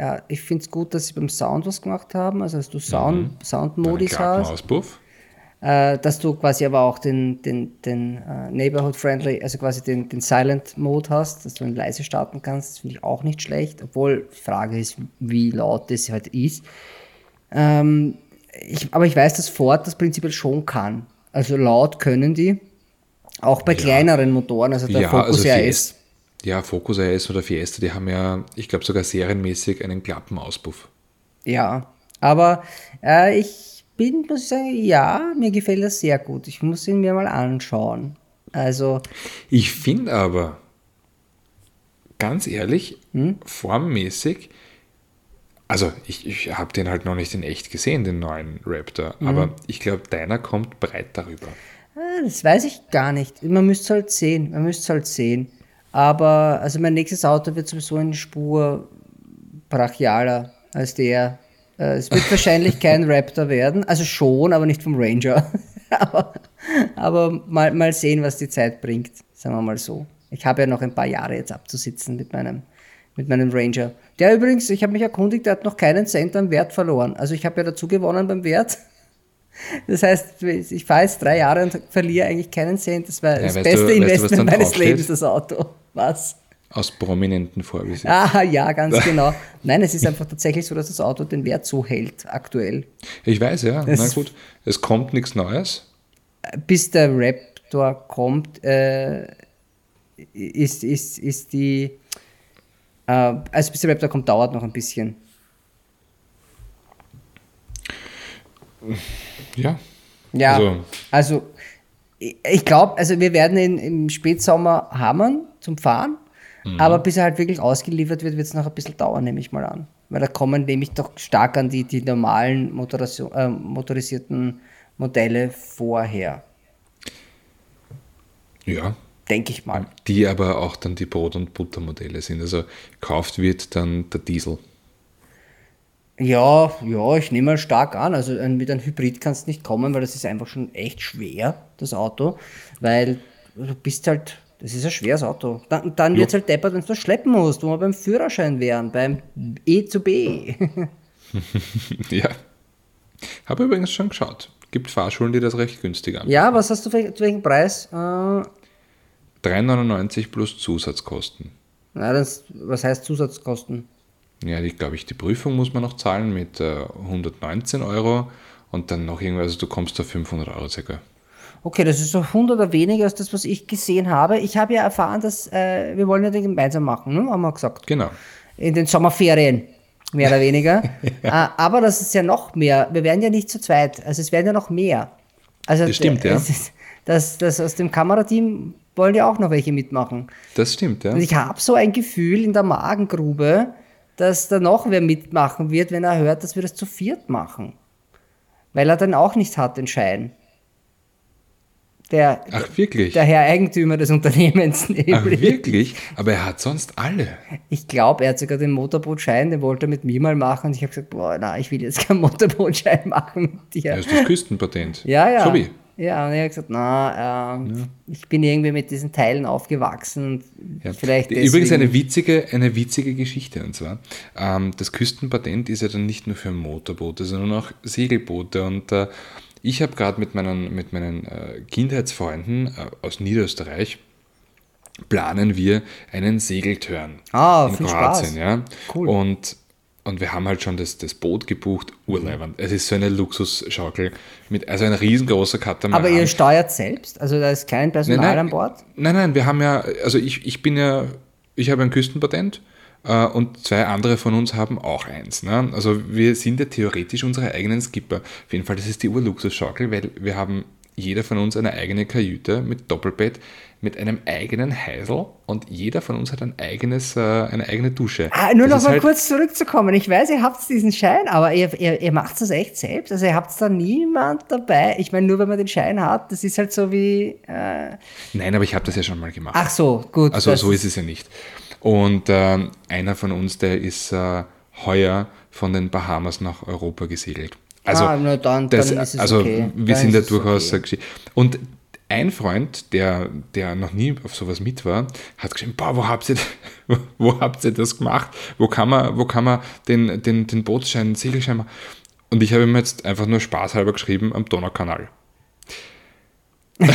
ja, ich finde es gut, dass sie beim Sound was gemacht haben, also dass du Sound, Einen Soundmodis hast. Auspuff. Äh, dass du quasi aber auch den, den, den äh, Neighborhood-Friendly, also quasi den, den Silent-Mode hast, dass du ihn leise starten kannst. Das finde ich auch nicht schlecht, obwohl die Frage ist, wie laut das halt ist. Ähm, ich, aber ich weiß, dass Ford das prinzipiell schon kann. Also laut können die, auch bei Ja. kleineren Motoren, also der Ja, Focus also RS. Ja, Focus RS oder Fiesta, die haben ja, ich glaube sogar serienmäßig einen Klappenauspuff. Ja, aber äh, ich bin, muss ich sagen, ja, mir gefällt das sehr gut. Ich muss ihn mir mal anschauen. Also, Ich finde aber, ganz ehrlich, Hm? formmäßig, also ich, ich habe den halt noch nicht in echt gesehen, den neuen Raptor, Hm. aber ich glaube, deiner kommt breit darüber. äh, das weiß ich gar nicht. Man müsste es halt sehen. Man müsste halt sehen. Aber, also mein nächstes Auto wird sowieso eine Spur brachialer als der. Äh, es wird wahrscheinlich kein Raptor werden. Also schon, aber nicht vom Ranger. aber aber mal, mal sehen, was die Zeit bringt. Sagen wir mal so. Ich habe ja noch ein paar Jahre jetzt abzusitzen mit meinem, mit meinem Ranger. Der übrigens, ich habe mich erkundigt, der hat noch keinen Cent am Wert verloren. Also ich habe ja dazu gewonnen beim Wert. Das heißt, ich fahre jetzt drei Jahre und verliere eigentlich keinen Cent. Das war Ja, das beste du- weißt du, Investment meines draufsteht? Lebens, das Auto. Was? Aus prominenten Vorbesitz. Ah, ja, ganz genau. Nein, es ist einfach tatsächlich so, dass das Auto den Wert so hält, aktuell. Ich weiß, ja, Das- na gut, es kommt nichts Neues. Bis der Raptor kommt, äh, ist, ist, ist die. Äh, also bis der Raptor kommt, dauert noch ein bisschen. Ja, Ja, Also- also, ich, ich glaube, also wir werden ihn im Spätsommer hammern zum Fahren, Mhm. aber bis er halt wirklich ausgeliefert wird, wird es noch ein bisschen dauern, nehme ich mal an. Weil da kommen nämlich doch stark an die, die normalen äh, motorisierten Modelle vorher, ja, denke ich mal. die aber auch dann die Brot- und Buttermodelle sind. Also gekauft wird dann der Diesel. Ja, ja, ich nehme mal stark an. Also mit einem Hybrid kannst du nicht kommen, weil das ist einfach schon echt schwer, das Auto. Weil du bist halt, das ist ein schweres Auto. Dann, dann wird es halt deppert, wenn du das schleppen musst, wo wir beim Führerschein wären, beim E zu B. ja. Habe übrigens schon geschaut. Gibt Fahrschulen, die das recht günstig anbieten. ja, was hast du für, zu welchem Preis? Äh, na, 3,99 plus Zusatzkosten. das, was heißt Zusatzkosten? Ja, die, glaube ich, die Prüfung muss man noch zahlen mit äh, 119 Euro und dann noch irgendwas, also du kommst auf 500 Euro circa. Okay, das ist so 100 oder weniger als das, was ich gesehen habe. Ich habe ja erfahren, dass äh, wir wollen ja den gemeinsam machen, ne? haben wir gesagt. Genau. in den Sommerferien, mehr oder weniger. Äh, Aber das ist ja noch mehr. Wir werden ja nicht zu zweit. Also es werden ja noch mehr. Also Das stimmt, ja. Das, das aus dem Kamerateam wollen ja auch noch welche mitmachen. Das stimmt, ja. Und ich habe so ein Gefühl in der Magengrube, dass da noch wer mitmachen wird, wenn er hört, dass wir das zu viert machen. Weil er dann auch nicht hat, den Schein. Der, Ach, wirklich? der Herr Eigentümer des Unternehmens. Ach, nämlich. wirklich? Aber er hat sonst alle. Ich glaube, er hat sogar den Motorbootschein, den wollte er mit mir mal machen. Und ich habe gesagt, boah, na, ich will jetzt keinen Motorbootschein machen mit dir. Das ist das Küstenpatent. Ja, ja. So wie. Ja, und er hat gesagt, na, ähm, ich bin irgendwie mit diesen Teilen aufgewachsen. Ja. Vielleicht Übrigens deswegen- eine witzige, eine witzige Geschichte. Und zwar, ähm, das Küstenpatent ist ja dann nicht nur für Motorboote, sondern auch Segelboote. Und äh, ich habe gerade mit meinen, mit meinen äh, Kindheitsfreunden äh, aus Niederösterreich planen wir einen Segeltörn Ah, in Kroatien. Spaß. Ja? Cool. Und, und wir haben halt schon das, das Boot gebucht, urleibend. Es ist so eine Luxusschaukel, mit, also ein riesengroßer Katamaran. Aber ihr steuert selbst? Also da ist kein Personal an Bord? Nein, nein, wir haben ja, also ich, ich bin ja, ich habe ein Küstenpatent und zwei andere von uns haben auch eins. Ne? Also wir sind ja theoretisch unsere eigenen Skipper. Auf jeden Fall, das ist die Urluxusschaukel, weil wir haben jeder von uns eine eigene Kajüte mit Doppelbett, mit einem eigenen Heisel und jeder von uns hat ein eigenes, äh, eine eigene Dusche. Ah, nur Das noch mal halt- kurz zurückzukommen. Ich weiß, ihr habt diesen Schein, aber ihr, ihr, ihr macht das echt selbst. Also ihr habt da niemand dabei. Ich meine, nur wenn man den Schein hat, das ist halt so wie. Äh, Nein, aber ich habe das ja schon mal gemacht. ach so, gut. Also so ist es ja nicht. Und ähm, einer von uns, der ist äh, heuer von den Bahamas nach Europa gesegelt. Also, Ah, na dann- das, dann ist es also okay. wir Dann sind es durchaus okay. äh, Und ein Freund, der, der noch nie auf sowas mit war, hat geschrieben, boah, wo habt ihr, wo habt ihr das gemacht? Wo kann man, wo kann man den, den, den Bootsschein, den Segelschein machen? Und ich habe ihm jetzt einfach nur spaßhalber geschrieben am Donaukanal.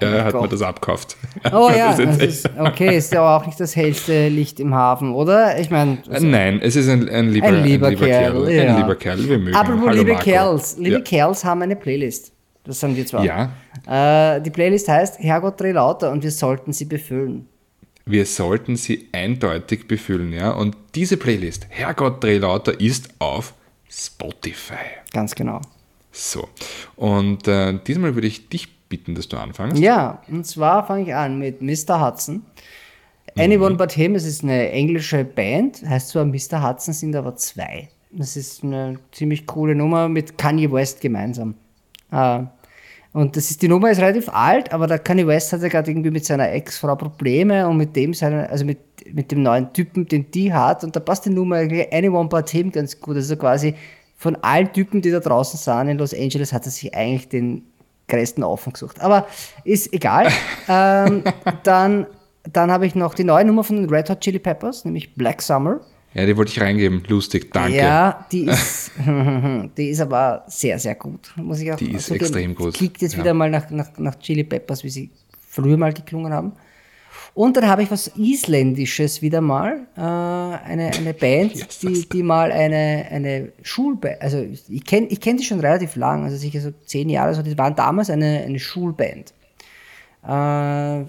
Ja, er hat mir das abkauft. Oh ja, ist ist, okay, ist ja auch nicht das hellste Licht im Hafen, oder? Ich meine, echt- Nein, es ist ein, ein, lieber, Ein lieber Kerl, ja. Ein lieber Kerl, wir mögen. apropos Hallo, liebe Marco. Kerls, liebe ja. Kerls haben eine Playlist. Das sind wir zwar. ja, Äh, die Playlist heißt Herrgott dreh lauter und wir sollten sie befüllen. wir sollten sie eindeutig befüllen, ja. Und diese Playlist, Herrgott Dreh lauter, ist auf Spotify. Ganz genau. So. Und äh, diesmal würde ich dich bitten, dass du anfängst. Ja, und zwar fange ich an mit Mr. Hudson. Anyone But Him, es ist eine englische Band, heißt zwar Mr. Hudson, sind aber zwei. Das ist eine ziemlich coole Nummer mit Kanye West gemeinsam. Äh, und das ist, die Nummer ist relativ alt, aber der Kanye West hat ja gerade irgendwie mit seiner Ex-Frau Probleme und mit dem seine, also mit, mit dem neuen Typen, den die hat, und da passt die Nummer Anyone But Him ganz gut. Also quasi von allen Typen, die da draußen sind in Los Angeles, hat er sich eigentlich den größten Offen gesucht. Aber ist egal. ähm, dann dann habe ich noch die neue Nummer von den Red Hot Chili Peppers, nämlich Black Summer. Ja, die wollte ich reingeben. Lustig, danke. Ja, die ist, die ist aber sehr, sehr gut. Muss ich auch Die ist extrem gut, Klingt jetzt ja. wieder mal nach, nach, nach Chili Peppers, wie sie früher mal geklungen haben. Und dann habe ich was Isländisches wieder mal. Äh, eine, eine Band, die, die mal eine, eine Schulband, also ich kenne ich kenn die schon relativ lang, also sicher so zehn Jahre, so, die waren damals eine, eine Schulband. Äh,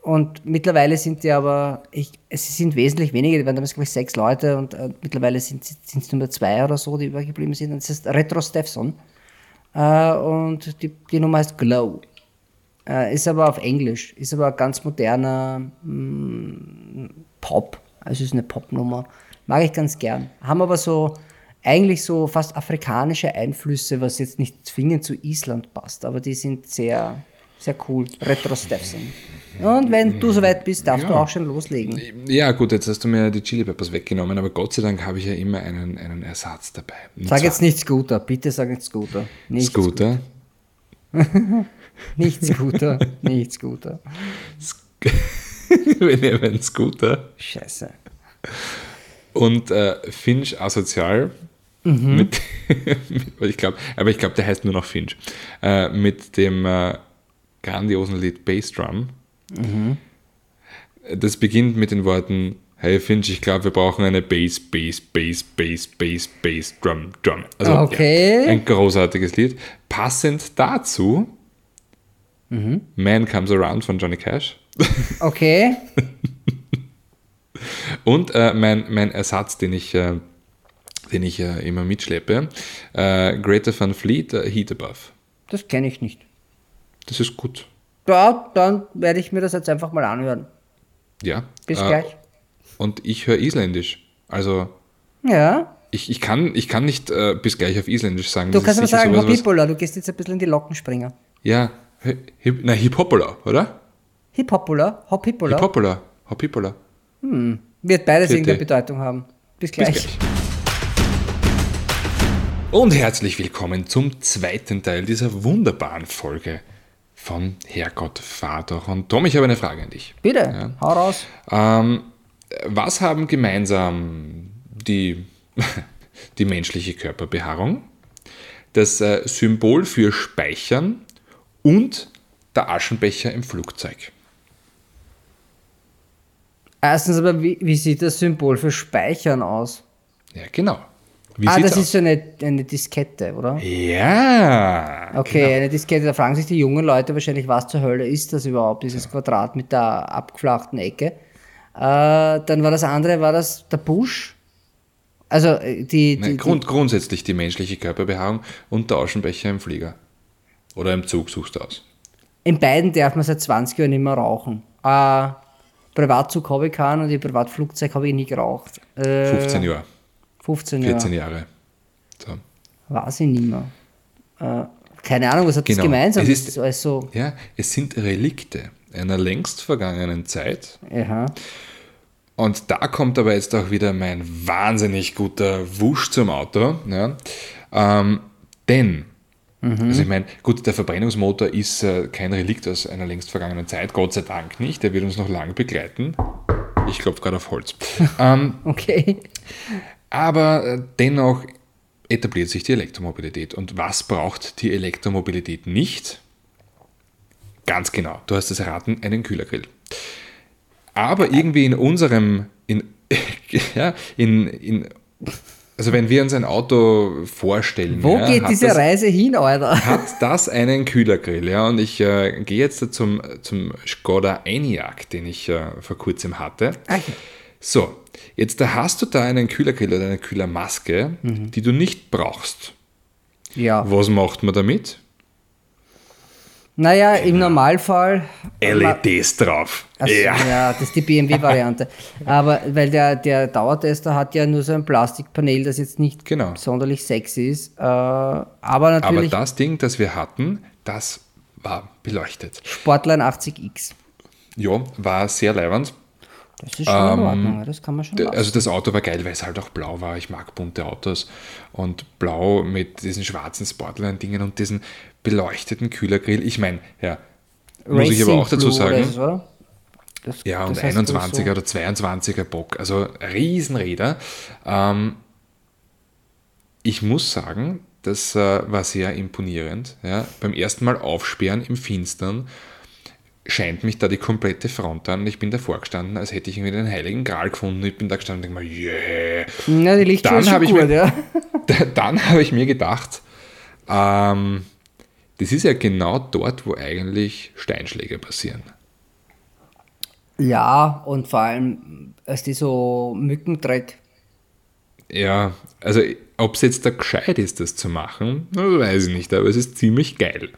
und mittlerweile sind die aber, ich, es sind wesentlich weniger, die waren damals, glaube ich, sechs Leute und äh, mittlerweile sind es nur mehr zwei oder so, die übergeblieben sind. Und das ist Retro Steffson. Äh, und die, die Nummer heißt Glow. Äh, ist aber auf Englisch, ist aber ganz moderner mm, Pop. Also ist eine Popnummer. Mag ich ganz gern. Haben aber so eigentlich so fast afrikanische Einflüsse, was jetzt nicht zwingend zu Island passt, aber die sind sehr, sehr cool. Retro Steffson. Und wenn du soweit bist, darfst du auch schon loslegen. Ja, gut, jetzt hast du mir die Chili Peppers weggenommen, aber Gott sei Dank habe ich ja immer einen, einen Ersatz dabei. Und Sag jetzt nicht Scooter, bitte sag nicht Scooter. Nicht Scooter. Nicht Scooter, nicht Scooter. Wir nehmen Scooter. Scheiße. Und äh, Finch asozial. Mit, mit, ich glaub, aber ich glaube, der heißt nur noch Finch. Äh, mit dem äh, grandiosen Lied Bass Drum. Das beginnt mit den Worten: Hey Finch, ich glaube, wir brauchen eine Bass, Bass, Bass, Bass, Bass, Bass, Drum, Drum. Also Okay. ja, ein großartiges Lied. Passend dazu Man Comes Around von Johnny Cash. Okay. Und äh, mein, mein Ersatz, den ich, äh, den ich äh, immer mitschleppe, äh, Greater Van Fleet, äh, Heat Above. Das kenne ich nicht. Das ist gut. Ja, dann werde ich mir das jetzt einfach mal anhören. Ja. Bis Äh, gleich. Und ich höre Isländisch. Also Ja. ich, ich, kann, ich kann nicht äh, bis gleich auf Isländisch sagen. Du Das kannst aber sagen, was- du gehst jetzt ein bisschen in die Lockenspringer. Ja, Hip, na, Hip-Hopola, oder? Hip-Hopola, Hop-Hippola. Hip-Hopola. Hop-Hipola. Wird beides Vierte. irgendeine Bedeutung haben. Bis Bis gleich. gleich. Und herzlich willkommen zum zweiten Teil dieser wunderbaren Folge von Herrgott, doch. Und Tom, ich habe eine Frage an dich. Bitte, hau raus. Ähm, was haben gemeinsam die, die menschliche Körperbehaarung, das äh, Symbol für Speichern und der Aschenbecher im Flugzeug? Erstens aber, wie, wie sieht das Symbol für Speichern aus? Ja, genau. Wie ah, das aus? ist so eine, eine Diskette, oder? ja. Okay, eine Diskette, da fragen sich die jungen Leute wahrscheinlich, was zur Hölle ist das überhaupt, dieses Quadrat mit der abgeflachten Ecke. Äh, dann war das andere, war das der Busch? Also äh, die, die, Nein, Grund, grundsätzlich die menschliche Körperbehaarung und der Aschenbecher im Flieger. Oder im Zug suchst du aus. in beiden darf man seit 20 Jahren nicht mehr rauchen. Äh, Privatzug habe ich keinen und im Privatflugzeug habe ich nie geraucht. Äh, 15 Jahre, 15 14 Jahre. Jahre. So. Weiß ich nicht mehr. Äh, keine Ahnung, was hat Genau. das gemeinsam? Es Das ist- ist alles so. Ja, es sind Relikte einer längst vergangenen Zeit. Aha. Und da kommt aber jetzt auch wieder mein wahnsinnig guter Wusch zum Auto. Ja. Ähm, denn, also ich meine, gut, der Verbrennungsmotor ist äh, kein Relikt aus einer längst vergangenen Zeit, Gott sei Dank nicht, der wird uns noch lang begleiten. Ich klopfe gerade auf Holz. ähm, Okay. aber äh, dennoch etabliert sich die Elektromobilität. Und was braucht die Elektromobilität nicht? Ganz genau, du hast es erraten, einen Kühlergrill. Aber irgendwie in unserem, in, ja, in, in, also wenn wir uns ein Auto vorstellen. Wo ja, geht diese das, Reise hin, Alter? Hat das einen Kühlergrill, ja? Und ich äh, gehe jetzt zum, zum Skoda Enyaq, den ich äh, vor kurzem hatte. Okay. So, jetzt da hast du da einen Kühlergrill oder eine Kühlermaske, Mhm. die du nicht brauchst. Ja. Was macht man damit? Naja, im Normalfall. LEDs drauf. Also, ja. das ist die BMW-Variante. Aber weil der, der Dauertester hat ja nur so ein Plastikpanel, das jetzt nicht Genau. sonderlich sexy ist. Äh, aber Aber natürlich das Ding, das wir hatten, das war beleuchtet. Sportline 80X. Ja, war sehr leibend. Das ist schon in Ordnung, das kann man schon lassen. Also das Auto war geil, weil es halt auch blau war. Ich mag bunte Autos. Und blau mit diesen schwarzen Sportline-Dingen und diesen beleuchteten Kühlergrill. Ich meine, ja, muss ich aber Racing auch dazu sagen. so? Das, Ja, und das heißt so- 21er oder 22er Bock, also Riesenräder. Ähm, ich muss sagen, das äh, war sehr imponierend. Ja. Beim ersten Mal aufsperren im Finstern scheint mich da die komplette Front an. Ich bin davor gestanden, als hätte ich irgendwie den Heiligen Gral gefunden. Ich bin da gestanden und denke mir, yeah. Ja, die Lichtschuhe Dann habe ich gut, mir- ja. Dann habe ich mir gedacht, ähm, das ist ja genau dort, wo eigentlich Steinschläge passieren. Ja, und vor allem, als die so Mücken tritt. Ja, also ob es jetzt da gescheit ist, das zu machen, weiß ich nicht, aber es ist ziemlich geil.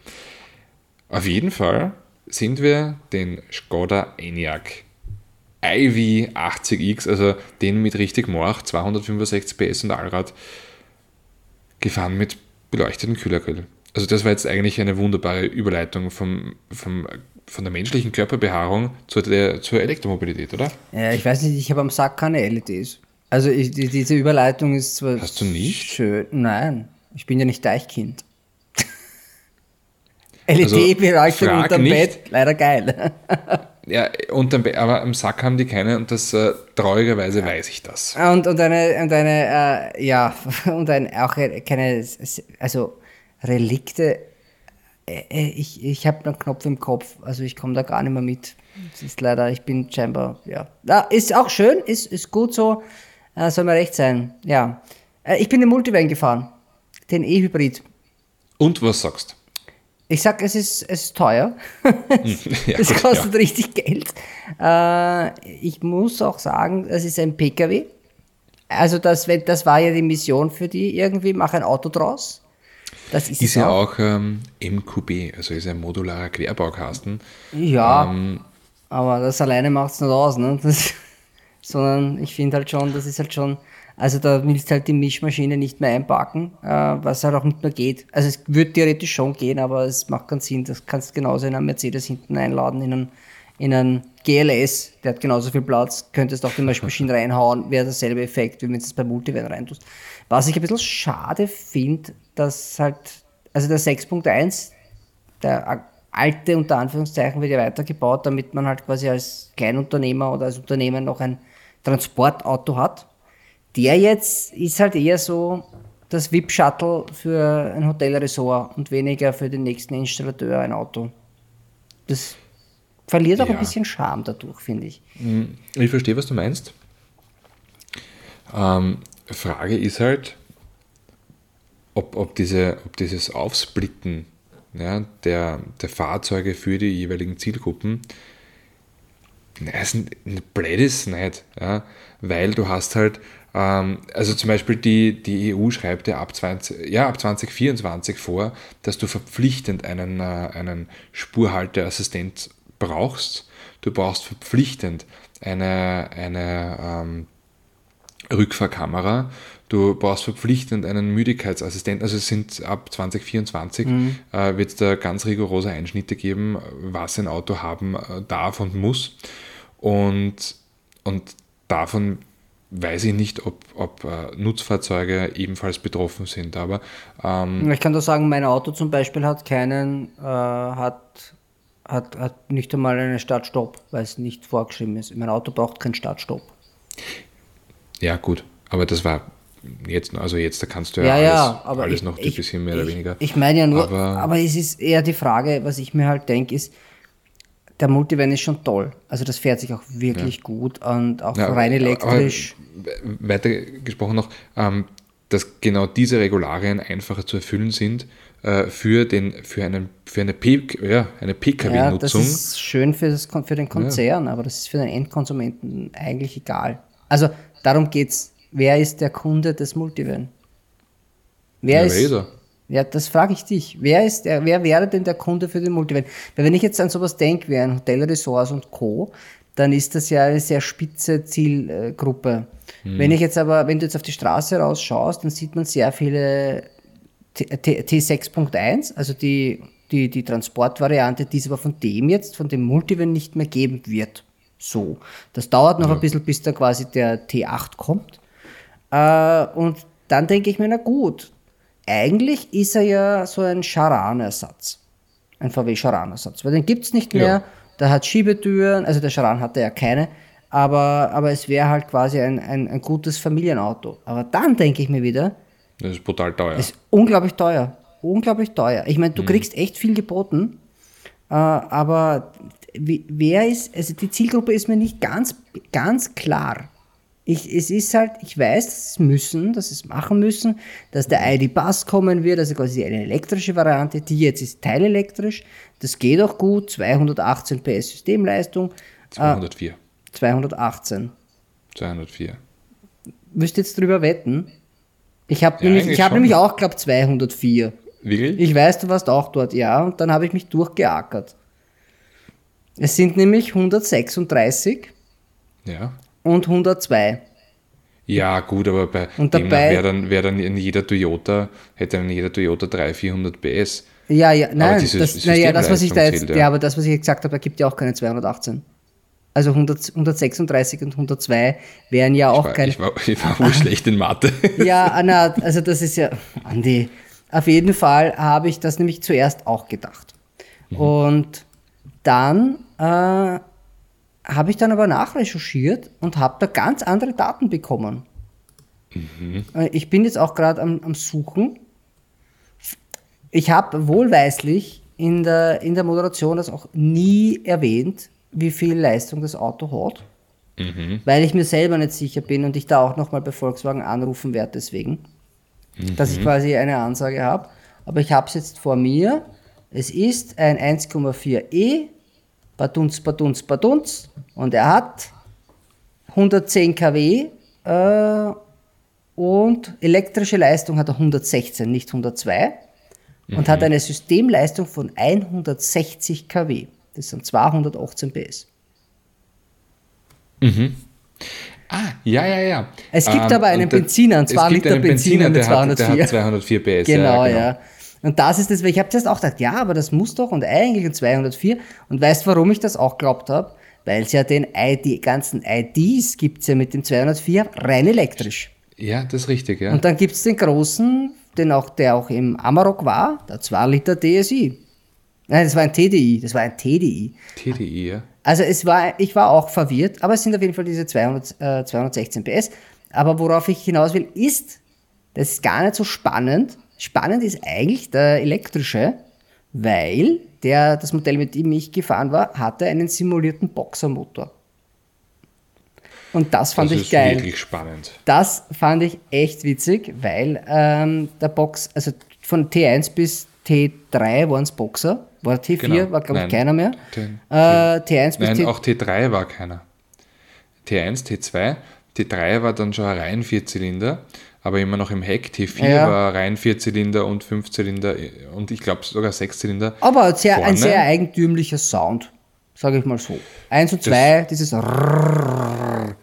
Auf jeden Fall sind wir den Skoda Enyaq iV 80X, also den mit richtig Morch, 265 PS und Allrad, gefahren mit beleuchteten Kühlergrill. Also das war jetzt eigentlich eine wunderbare Überleitung vom, vom, von der menschlichen Körperbehaarung zur, der, zur Elektromobilität, oder? Ja, ich weiß nicht, ich habe am Sack keine LEDs. Also ich, die, diese Überleitung ist zwar Hast du nicht? schön. Nein, ich bin ja nicht Deichkind. Also, LED-Beleuchtung frag unterm nicht. Bett, leider geil. Ja, und dann, aber am Sack haben die keine und das äh, traurigerweise weiß ich das. Und, und eine, und eine äh, ja, und ein, auch keine, also Relikte. Äh, äh, Ich, ich habe einen Knopf im Kopf, also ich komme da gar nicht mehr mit. Das ist leider, ich bin scheinbar, ja. ja ist auch schön, ist, ist gut so, äh, soll mir recht sein, ja. Ich bin den Multivan gefahren, den E-Hybrid. Und was sagst Ich sag, es ist, es ist teuer. Ja, es kostet richtig Geld. Äh, ich muss auch sagen, es ist ein PKW. Also das, das war ja die Mission für die irgendwie, mach ein Auto draus. Das ist, Ist ja auch. auch ähm, MQB, also ist ein modularer Querbaukasten. Ja, Ähm, aber das alleine macht es nicht aus, ne? Das, sondern ich finde halt schon, das ist halt schon, also da willst du halt die Mischmaschine nicht mehr einpacken, äh, was halt auch nicht mehr geht. Also es würde theoretisch schon gehen, aber es macht keinen Sinn. Das kannst du genauso in einen Mercedes hinten einladen, in einen, in einen GLS, der hat genauso viel Platz, könntest auch die Mischmaschine reinhauen, wäre dasselbe Effekt, wie wenn du es bei Multivan reintust. Was ich ein bisschen schade finde, dass halt, also der 6.1, der alte unter Anführungszeichen wird ja weitergebaut, damit man halt quasi als Kleinunternehmer oder als Unternehmen noch ein Transportauto hat. Der jetzt ist halt eher so das VIP-Shuttle für ein Hotelresort und weniger für den nächsten Installateur ein Auto. Das verliert auch ein Ja. bisschen Charme dadurch, finde ich. ich verstehe, was du meinst. Ähm, Frage ist halt, ob, ob, diese, ob dieses Aufsplitten ja, der, der Fahrzeuge für die jeweiligen Zielgruppen na, ist ein blöd ist nicht, ja, weil du hast halt, also zum Beispiel die, die EU schreibt ja ab, 20, ja ab 2024 vor, dass du verpflichtend einen, äh, einen Spurhalteassistent brauchst. Du brauchst verpflichtend eine, eine ähm, Rückfahrkamera. Du brauchst verpflichtend einen Müdigkeitsassistenten. Also es sind ab 2024 äh, wird es da ganz rigorose Einschnitte geben, was ein Auto haben äh, darf und muss. Und, und davon weiß ich nicht, ob, ob äh, Nutzfahrzeuge ebenfalls betroffen sind. Aber ähm, Ich kann doch sagen, mein Auto zum Beispiel hat keinen, äh, hat, hat, hat nicht einmal einen Startstopp, weil es nicht vorgeschrieben ist. Mein Auto braucht keinen Startstopp. ja, gut. Aber das war jetzt, also jetzt, da kannst du Ja, ja, ja, alles, aber alles ich, noch ein bisschen mehr oder ich, weniger. Ich meine ja nur, aber, Aber- es ist eher die Frage, was ich mir halt denke, ist, der Multivan ist schon toll. Also das fährt sich auch wirklich ja. gut und auch ja, rein elektrisch. weiter gesprochen noch, ähm, dass genau diese Regularien einfacher zu erfüllen sind äh, für, den, für, einen, für eine, ja, eine PKW-Nutzung. Ja, das ist schön für, das, für den Konzern, aber das ist für den Endkonsumenten eigentlich egal. Also darum geht es. Wer ist der Kunde des Multivan? Wer ist, wer ist er? Ja, das frage ich dich. Wer, ist der, wer wäre denn der Kunde für den Multivan? Weil wenn ich jetzt an sowas denke, wie ein Hotelressorts und Co., dann ist das ja eine sehr spitze Zielgruppe. Hm. Wenn ich jetzt aber, wenn du jetzt auf die Straße rausschaust, dann sieht man sehr viele T6.1, also die, die, die Transportvariante, die es aber von dem jetzt, von dem Multivan nicht mehr geben wird. So. Das dauert noch ja. ein bisschen, bis da quasi der T8 kommt. Äh, und dann denke ich mir, na gut, eigentlich ist er ja so ein Charan-Ersatz. Ein VW Charan-Ersatz. Weil den gibt es nicht mehr. Ja. Der hat Schiebetüren, also der Charan hatte ja keine. Aber, aber es wäre halt quasi ein, ein, ein gutes Familienauto. Aber dann denke ich mir wieder, das ist brutal teuer. Das ist unglaublich teuer. Unglaublich teuer. Ich meine, du mhm. kriegst echt viel geboten, äh, aber wer ist, also die Zielgruppe ist mir nicht ganz, ganz klar. Ich, es ist halt, ich weiß, dass sie müssen, dass sie es machen müssen, dass der ID-Bus kommen wird, also quasi eine elektrische Variante, die jetzt ist teilelektrisch. Das geht auch gut, 218 PS Systemleistung. 204. Äh, 218. 204. Müsst jetzt drüber wetten. Ich habe ja, nämlich, hab nämlich auch, glaube 204. Wirklich? Ich weiß, du warst auch dort, ja, und dann habe ich mich durchgeackert. Es sind nämlich 136. Ja und 102. Ja, gut, aber bei und dem wäre dann, wär dann in jeder Toyota, hätte dann jeder Toyota 300, 400 PS. Ja, ja, nein, das, naja, das, was ich da jetzt, ja. ja. aber das, was ich gesagt habe, ergibt ja auch keine 218. Also 100, 136 und 102 wären ja auch keine. Ich war, ich war wohl schlecht in Mathe. ja, na, also das ist ja, Andi, auf jeden Fall habe ich das nämlich zuerst auch gedacht. Mhm. Und dann äh, habe ich dann aber nachrecherchiert und habe da ganz andere Daten bekommen. Mhm. Äh, ich bin jetzt auch gerade am, am, Suchen. Ich habe wohlweislich in der, in der Moderation das auch nie erwähnt, wie viel Leistung das Auto hat, mhm. weil ich mir selber nicht sicher bin und ich da auch nochmal bei Volkswagen anrufen werde deswegen, mhm. dass ich quasi eine Ansage habe. Aber ich habe es jetzt vor mir. Es ist ein 1,4e Badunz, Badunz, Badunz. Und er hat 110 kW äh, und elektrische Leistung hat er 116, nicht 102. Mhm. Und hat eine Systemleistung von 160 kW. Das sind 218 PS. Mhm. Ah, ja, ja, ja. Es gibt ähm, aber einen Benziner, einen 2 Liter Benziner, mit 204. Hat, der hat 204 PS. Genau, ja. Genau. ja. Und das ist das, weil ich habe zuerst auch gedacht, ja, aber das muss doch und eigentlich ein 204. Und weißt warum ich das auch glaubt habe? Weil es ja den ID, ganzen IDs gibt es ja mit dem 204 rein elektrisch. Ja, das ist richtig, ja. Und dann gibt es den großen, den auch, der auch im Amarok war, der 2 Liter DSI. Nein, das war ein TDI, das war ein TDI. TDI, ja. Also es war, ich war auch verwirrt, aber es sind auf jeden Fall diese 200, äh, 216 PS. Aber worauf ich hinaus will, ist, das ist gar nicht so spannend, Spannend ist eigentlich der elektrische, weil der, das Modell, mit dem ich gefahren war, hatte einen simulierten Boxermotor. Und das fand das ich geil. Das ist wirklich spannend. Das fand ich echt witzig, weil ähm, der Box, also von T1 bis T3 waren es Boxer. War T4, genau. war glaube ich keiner mehr. T, äh, T1 bis Nein, T auch T3 war keiner. T1, T2, T3 war dann schon ein rein Vierzylinder aber immer noch im Heck. T4 ja. war rein Vierzylinder und Fünfzylinder und ich glaube sogar Sechszylinder. Aber sehr, ein sehr eigentümlicher Sound, sage ich mal so. Eins und zwei, das, dieses Rrrr.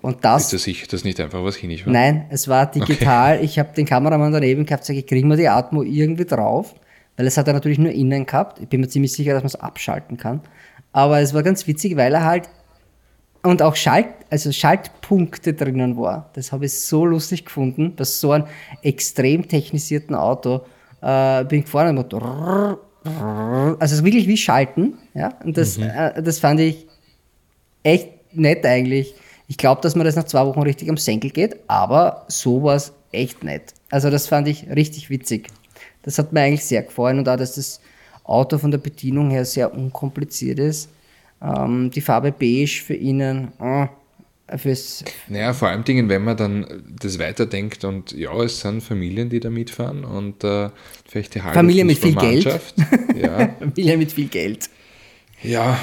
und das. Ist das sicher, dass nicht einfach was Chinisch war? Nein, es war digital. Okay. Ich habe den Kameramann daneben gehabt, sage ich, kriegen wir die Atmo irgendwie drauf? Weil es hat er natürlich nur innen gehabt. Ich bin mir ziemlich sicher, dass man es abschalten kann. Aber es war ganz witzig, weil er halt und auch Schalt, also Schaltpunkte drinnen war. Das habe ich so lustig gefunden, bei so einem extrem technisierten Auto äh, bin ich gefahren und also wirklich wie Schalten, ja, und das, mhm. äh, das fand ich echt nett eigentlich. Ich glaube, dass man das nach zwei Wochen richtig am Senkel geht, aber so war es echt nett. Also das fand ich richtig witzig. Das hat mir eigentlich sehr gefallen und auch, dass das Auto von der Bedienung her sehr unkompliziert ist Ähm, die Farbe beige für innen, äh, fürs, Naja, vor allem Dingen, wenn man dann das weiterdenkt und ja, es sind Familien, die da mitfahren und äh, vielleicht die halbe Familie mit viel Geld. Ja, Familie mit viel Geld. ja,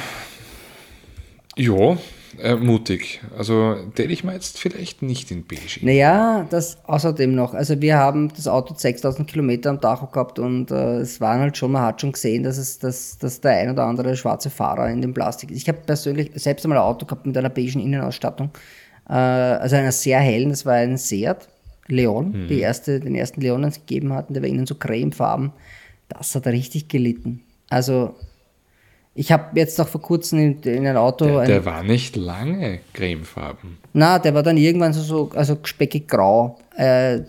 ja äh, mutig. Also, den ich mir jetzt vielleicht nicht in Beige. Naja, das außerdem noch. Also wir haben das Auto 6000 Kilometer am Tacho gehabt und äh, es waren halt schon, man hat schon gesehen, dass, es, dass, dass der ein oder andere schwarze Fahrer in dem Plastik ist. Ich habe persönlich selbst einmal ein Auto gehabt mit einer beigen Innenausstattung, äh, also einer sehr hellen, das war ein Seat Leon, die erste, den ersten Leon, den sie gegeben hatten, der war innen so cremefarben. Das hat er richtig gelitten. Also ich habe jetzt noch vor kurzem in, in ein Auto... Der, ein- der war nicht lange cremefarben. na, der war dann irgendwann so, so also speckig grau. Äh,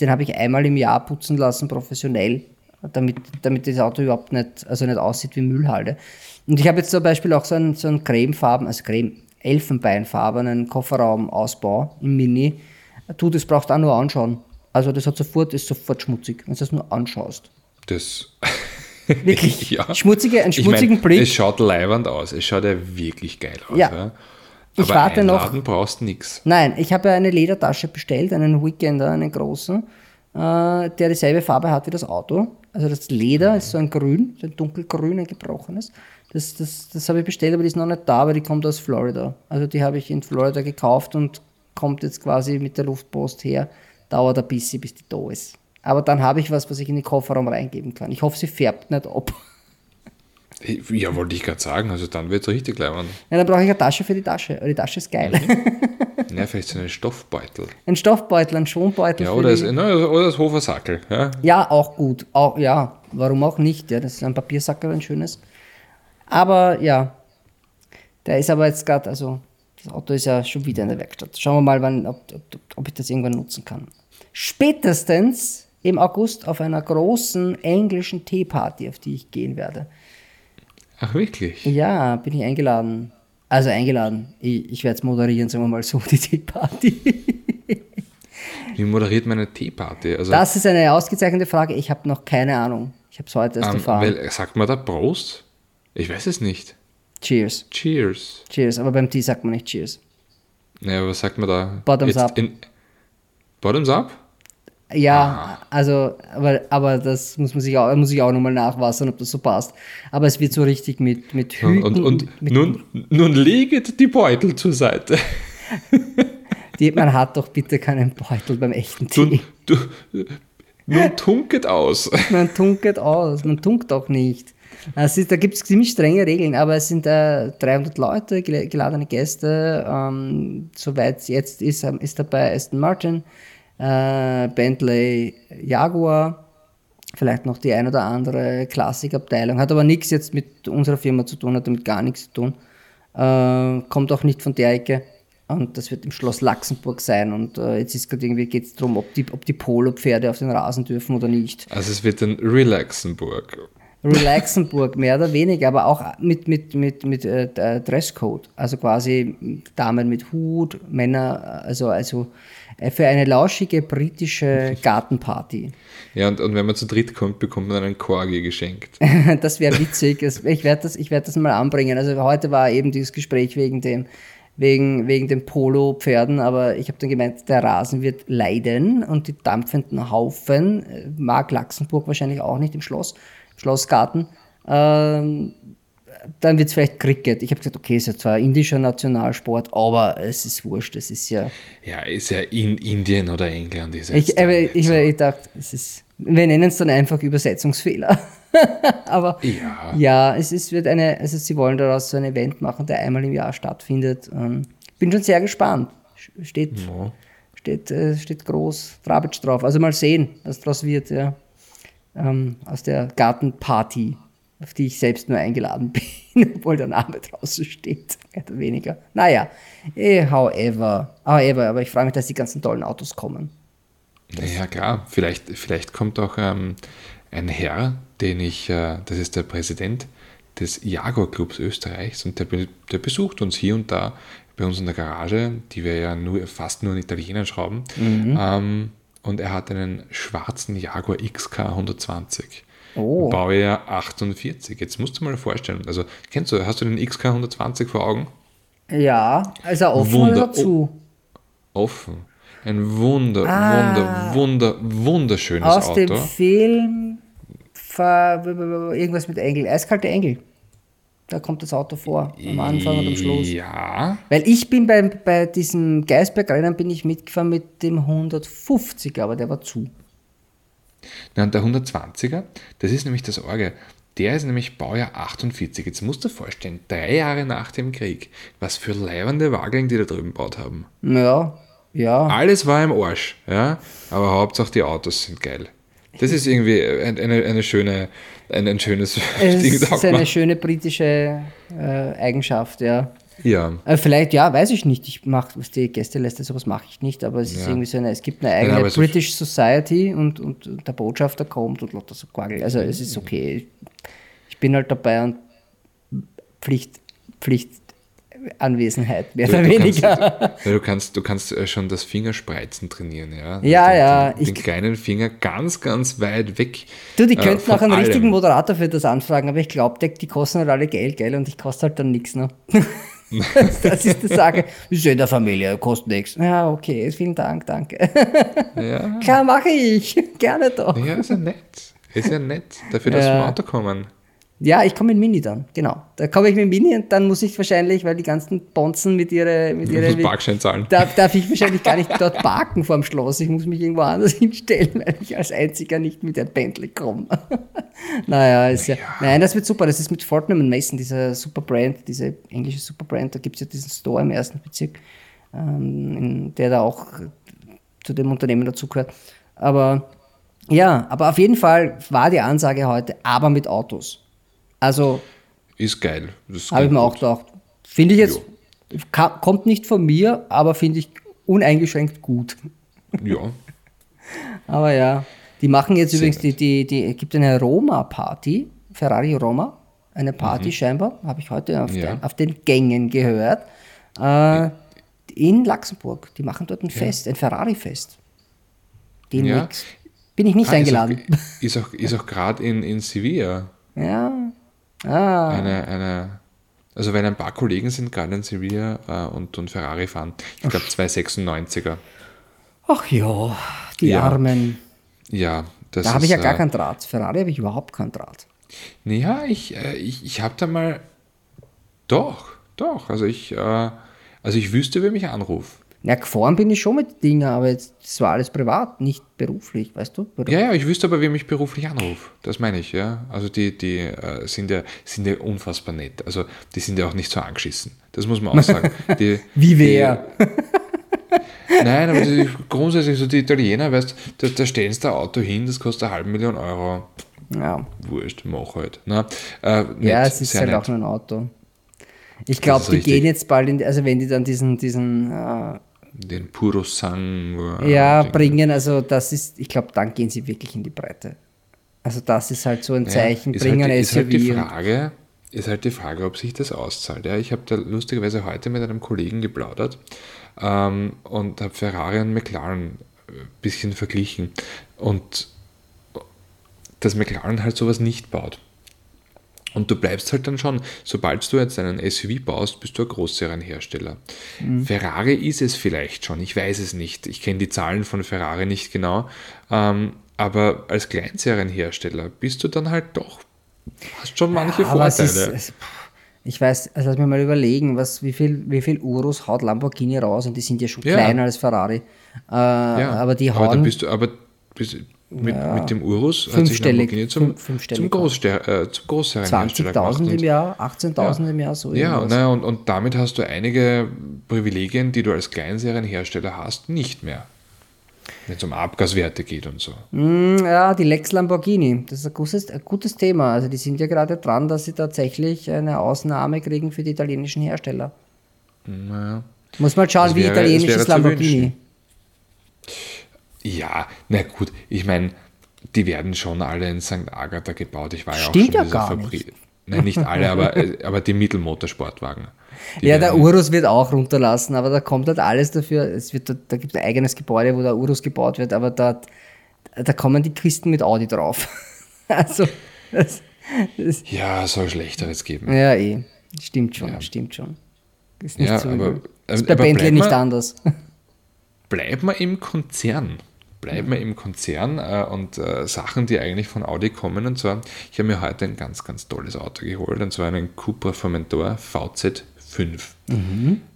den habe ich einmal im Jahr putzen lassen, professionell, damit, damit das Auto überhaupt nicht, also nicht aussieht wie Müllhalde. Und ich habe jetzt zum Beispiel auch so einen, so einen cremefarben, also creme, elfenbeinfarbenen Kofferraumausbau im Mini. Du, das brauchst auch nur anschauen. Also das hat sofort, ist sofort schmutzig, wenn du das nur anschaust. Das. Wirklich. ja. Schmutzige, einen Ich schmutzigen mein, Blick. Es schaut leiwand aus. Es schaut ja wirklich geil aus. Ja. Ja. Ich Aber warte noch- einladen brauchst nix. Nein, ich habe ja eine Ledertasche bestellt, einen Weekender, einen großen, äh, der dieselbe Farbe hat wie das Auto. Also das Leder ist so ein grün, so ein dunkelgrün, ein gebrochenes. Das, das, das habe ich bestellt, aber die ist noch nicht da, aber die kommt aus Florida. Also die habe ich in Florida gekauft und kommt jetzt quasi mit der Luftpost her. Dauert ein bisschen, bis die da ist. Aber dann habe ich was, was ich in den Kofferraum reingeben kann. Ich hoffe, sie färbt nicht ab. Ja, wollte ich gerade sagen. Also dann wird es richtig leibend. Ja, dann brauche ich eine Tasche für die Tasche. Die Tasche ist geil. Ja, vielleicht so einen Stoffbeutel. ein Stoffbeutel, ein Schonbeutel. Ja, oder das, na, oder das Hofersackel. Ja. Ja, auch gut. Auch, ja, warum auch nicht? Ja, das ist ein Papiersackerl, ein schönes. Aber ja, der ist aber jetzt gerade, also das Auto ist ja schon wieder in der Werkstatt. Schauen wir mal, wann, ob, ob, ob ich das irgendwann nutzen kann. Spätestens im August auf einer großen englischen Teeparty, auf die ich gehen werde. Ach, wirklich? Ja, bin ich eingeladen. Also eingeladen. Ich, ich werde es moderieren, sagen wir mal so, die Teeparty. Wie moderiert man eine Teeparty? Also, Das ist eine ausgezeichnete Frage. Ich habe noch keine Ahnung. Ich habe es heute erst ähm, erfahren. weil, sagt man da Prost? Ich weiß es nicht. Cheers. Cheers. Cheers, aber beim Tee sagt man nicht Cheers. Naja, was sagt man da? Bottoms up. In, bottoms up? Ja, also, aber, aber das muss man sich auch, muss ich auch nochmal nachwassern, ob das so passt. Aber es wird so richtig mit, mit Und, Hüten. und, und mit, nun, nun leget die Beutel zur Seite. die, man hat doch bitte keinen Beutel beim echten Du, Tee. du, nun tunket aus. Man tunkelt aus, man tunkt auch nicht. Ist, da gibt es ziemlich strenge Regeln, aber es sind äh, 300 Leute, gel- geladene Gäste. Ähm, soweit es jetzt ist, ähm, ist dabei Aston Martin, äh, Bentley, Jaguar, vielleicht noch die ein oder andere Klassikabteilung. Hat aber nichts jetzt mit unserer Firma zu tun, hat damit gar nichts zu tun. Äh, kommt auch nicht von der Ecke. Und das wird im Schloss Laxenburg sein. Und äh, jetzt ist gerade irgendwie geht es darum, ob die, ob die Polo-Pferde auf den Rasen dürfen oder nicht. Also es wird ein Relaxenburg. Relaxenburg, mehr oder weniger, aber auch mit, mit, mit, mit äh, Dresscode. Also quasi Damen mit Hut, Männer, also, also für eine lauschige britische Gartenparty. Ja, und, und wenn man zu dritt kommt, bekommt man einen Corgi geschenkt. das wäre witzig. Ich werde das, ich werd das mal anbringen. Also heute war eben dieses Gespräch wegen dem, wegen, wegen den Polo-Pferden, aber ich habe dann gemeint, der Rasen wird leiden und die dampfenden Haufen äh, mag Laxenburg wahrscheinlich auch nicht im Schloss, im Schlossgarten. Ähm, dann wird es vielleicht Cricket. Ich habe gesagt, okay, ist ja zwar indischer Nationalsport, aber es ist wurscht. Es ist ja. Ja, ist ja in Indien oder England. Ist Ich, aber ich, so. ich dachte, es ist, wir nennen es dann einfach Übersetzungsfehler. aber Ja. ja, es ist, wird eine, also sie wollen daraus so ein Event machen, der einmal im Jahr stattfindet. Ähm, bin schon sehr gespannt. Steht, Ja. steht, äh, steht groß Trabitsch drauf. Also mal sehen, was daraus wird, ja. Ähm, aus der Gartenparty, auf die ich selbst nur eingeladen bin, obwohl der Name draußen steht. Mehr oder weniger. Naja, eh, however, however, aber ich freue mich, dass die ganzen tollen Autos kommen. Ja, klar. Vielleicht, vielleicht kommt auch ähm, ein Herr, den ich, äh, das ist der Präsident des Jaguar-Clubs Österreichs und der, der besucht uns hier und da bei uns in der Garage, die wir ja nur, fast nur in Italienern schrauben. Ähm, und er hat einen schwarzen Jaguar XK 120. Oh. Baujahr 48. Jetzt musst du mal vorstellen, also kennst du, hast du den XK 120 vor Augen? Ja, also offen Wunder- oder zu? Offen. Ein wunder, Ah. wunder, wunder, wunderschönes Aus Auto. dem Film irgendwas mit Engel, eiskalte Engel. Da kommt das Auto vor, am Anfang und am Schluss. Ja, Weil ich bin bei, bei diesem Geisbergrennen bin ich mitgefahren mit dem 150, aber der war zu. Na, und der 120er, das ist nämlich das Orge. Der ist nämlich Baujahr 48. Jetzt musst du dir vorstellen, drei Jahre nach dem Krieg, was für leibende Wageln die da drüben gebaut haben. Ja, ja. Alles war im Arsch, ja, aber Hauptsache die Autos sind geil. Das ist irgendwie ein- eine, eine schöne, ein, ein schönes Es Ding, ist eine schöne britische äh, Eigenschaft, ja. Ja, Äh, vielleicht, ja, weiß ich nicht. Ich mache, was die Gästeliste, sowas mache ich nicht, aber es ist Ja. irgendwie so eine, es gibt eine eigene ist- British Society und, und der Botschafter kommt und lauter so Quagel. Also es ist okay. Ich, bin halt dabei und Pflicht, Pflicht, Anwesenheit, mehr Du, oder kannst, weniger. ja, du kannst, du kannst äh, schon das Fingerspreizen trainieren, ja. Ja, den, ja, Den, ich- den kleinen Finger ganz, ganz weit weg. Du, die äh, könnten auch einen allem. richtigen Moderator für das anfragen, aber ich glaube, die, die kosten halt alle Geld, gell, und ich koste halt dann nichts, ne? das ist die Sache. Ist ja in der Familie, kostet nichts. Ja, okay, vielen Dank, danke. Ja, Klar, mache ich. Gerne doch. ja, ist ja nett. Ist ja nett, dafür, dass wir Ja. im Auto kommen. Ja, ich komme mit Mini dann, genau. Da komme ich mit Mini und dann muss ich wahrscheinlich, weil die ganzen Bonzen mit ihrer, mit musst Parkschein zahlen. darf, darf ich wahrscheinlich gar nicht dort parken vorm Schloss. Ich muss mich irgendwo anders hinstellen, weil ich als einziger nicht mit der Bentley komme. naja, ist ja, Nein, das wird super. Das ist mit Fortnum Mason, dieser super Brand, diese englische super Brand. Da gibt es ja diesen Store im ersten Bezirk, ähm, der da auch zu dem Unternehmen dazugehört. Aber ja, aber auf jeden Fall war die Ansage heute, aber mit Autos. Also Ist geil. Habe ich mir auch gut. gedacht. Finde ich jetzt, ka- kommt nicht von mir, aber finde ich uneingeschränkt gut. Ja, Aber ja, die machen jetzt Sehr übrigens, die, die, die, gibt eine Roma-Party, Ferrari Roma, eine Party scheinbar, habe ich heute auf, Mhm. Ja. den, auf den Gängen gehört, äh, in Luxemburg. Die machen dort ein Fest, ein Ferrari-Fest. Den Ja. Bin ich nicht Ah, eingeladen. Ist auch, ist auch, ist auch gerade in, in Sevilla ja. Ah. eine, eine, also wenn ein paar Kollegen sind gerade in Sevilla äh, und, und Ferrari fahren, ich glaube 296er. Ach ja, die Ja. Armen. Ja, das Da habe ich ja gar äh, keinen Draht. Ferrari habe ich überhaupt keinen Draht. Naja, ich, äh, ich, ich habe da mal. Doch, doch. Also ich, äh, also ich wüsste, wer mich anruft. Ja, gefahren bin ich schon mit Dingen, aber jetzt, das war alles privat, nicht beruflich, weißt du? Ja, ja, ich wüsste aber, wer mich beruflich anruft. Das meine ich, ja. Also die, die äh, sind, ja, sind ja unfassbar nett. Also die sind ja auch nicht so angeschissen. Das muss man auch sagen. Die, Wie wer? Die, nein, aber die, grundsätzlich so die Italiener, weißt da, da stellen sie ein Auto hin, das kostet eine halbe Million Euro. Ja, Wurscht, mach halt. Na, äh, nett, ja es ist halt nett. auch nur ein Auto. Ich glaube, die richtig. gehen jetzt bald in, die, also wenn die dann diesen, diesen, äh, Den Puro Sang. äh, ja, Ding. bringen, also das ist, ich glaube, dann gehen sie wirklich in die Breite. Also das ist halt so ein Zeichen, ist bringen halt, ein ist SUV halt die Frage, ist halt die Frage, ob sich das auszahlt. Ja, ich habe da lustigerweise heute mit einem Kollegen geplaudert ähm, und habe Ferrari und McLaren ein bisschen verglichen. Und dass McLaren halt sowas nicht baut. Und du bleibst halt dann schon, sobald du jetzt einen SUV baust, bist du ein Großserienhersteller. Ferrari ist es vielleicht schon, ich weiß es nicht. Ich kenne die Zahlen von Ferrari nicht genau. Ähm, aber als Kleinserienhersteller bist du dann halt doch, hast schon manche aber es Vorteile. ist, es, ich weiß, also lass mir mal überlegen, was, wie viel, wie viel Uros haut Lamborghini raus und die sind ja schon Ja. kleiner als Ferrari. Äh, aber die aber hauen, dann bist du, aber bist, mit, mit dem Urus hat sich Lamborghini zum, fünf- zum, Großster, äh, zum gemacht. 20.000 im Jahr, 18.000 im Jahr, so Ja, naja, und, und damit hast du einige Privilegien, die du als Kleinserienhersteller hast, nicht mehr. Wenn es um Abgaswerte geht und so. Mm, Ja, die Lex Lamborghini, das ist ein gutes, ein gutes Thema. Also die sind ja gerade dran, dass sie tatsächlich eine Ausnahme kriegen für die italienischen Hersteller. Naja. Muss mal schauen, wie wäre- italienisch es wäre ist zu Lamborghini. wünschen. Ja, na gut, ich meine, die werden schon alle in St. Agatha gebaut. Ich war ja Stimmt auch schon ja gar Fabrik. Nein, nicht alle, aber, äh, aber die Mittelmotorsportwagen. Die Ja, der Urus wird auch runterlassen, aber da kommt halt alles dafür. Es wird, da, da gibt es ein eigenes Gebäude, wo der Urus gebaut wird, aber da, da kommen die Kisten mit Audi drauf. Also, das, das, Ja, soll Schlechteres geben. ja, eh. Stimmt schon, Ja. stimmt schon. Ist nicht Ja, so aber- übel. Ist aber bei Bentley bleib nicht mal- anders. Bleiben wir im Konzern. Bleiben wir im Konzern äh, und äh, Sachen, die eigentlich von Audi kommen. Und zwar, ich habe mir heute ein ganz, ganz tolles Auto geholt, und zwar einen Cupra Formentor VZ5.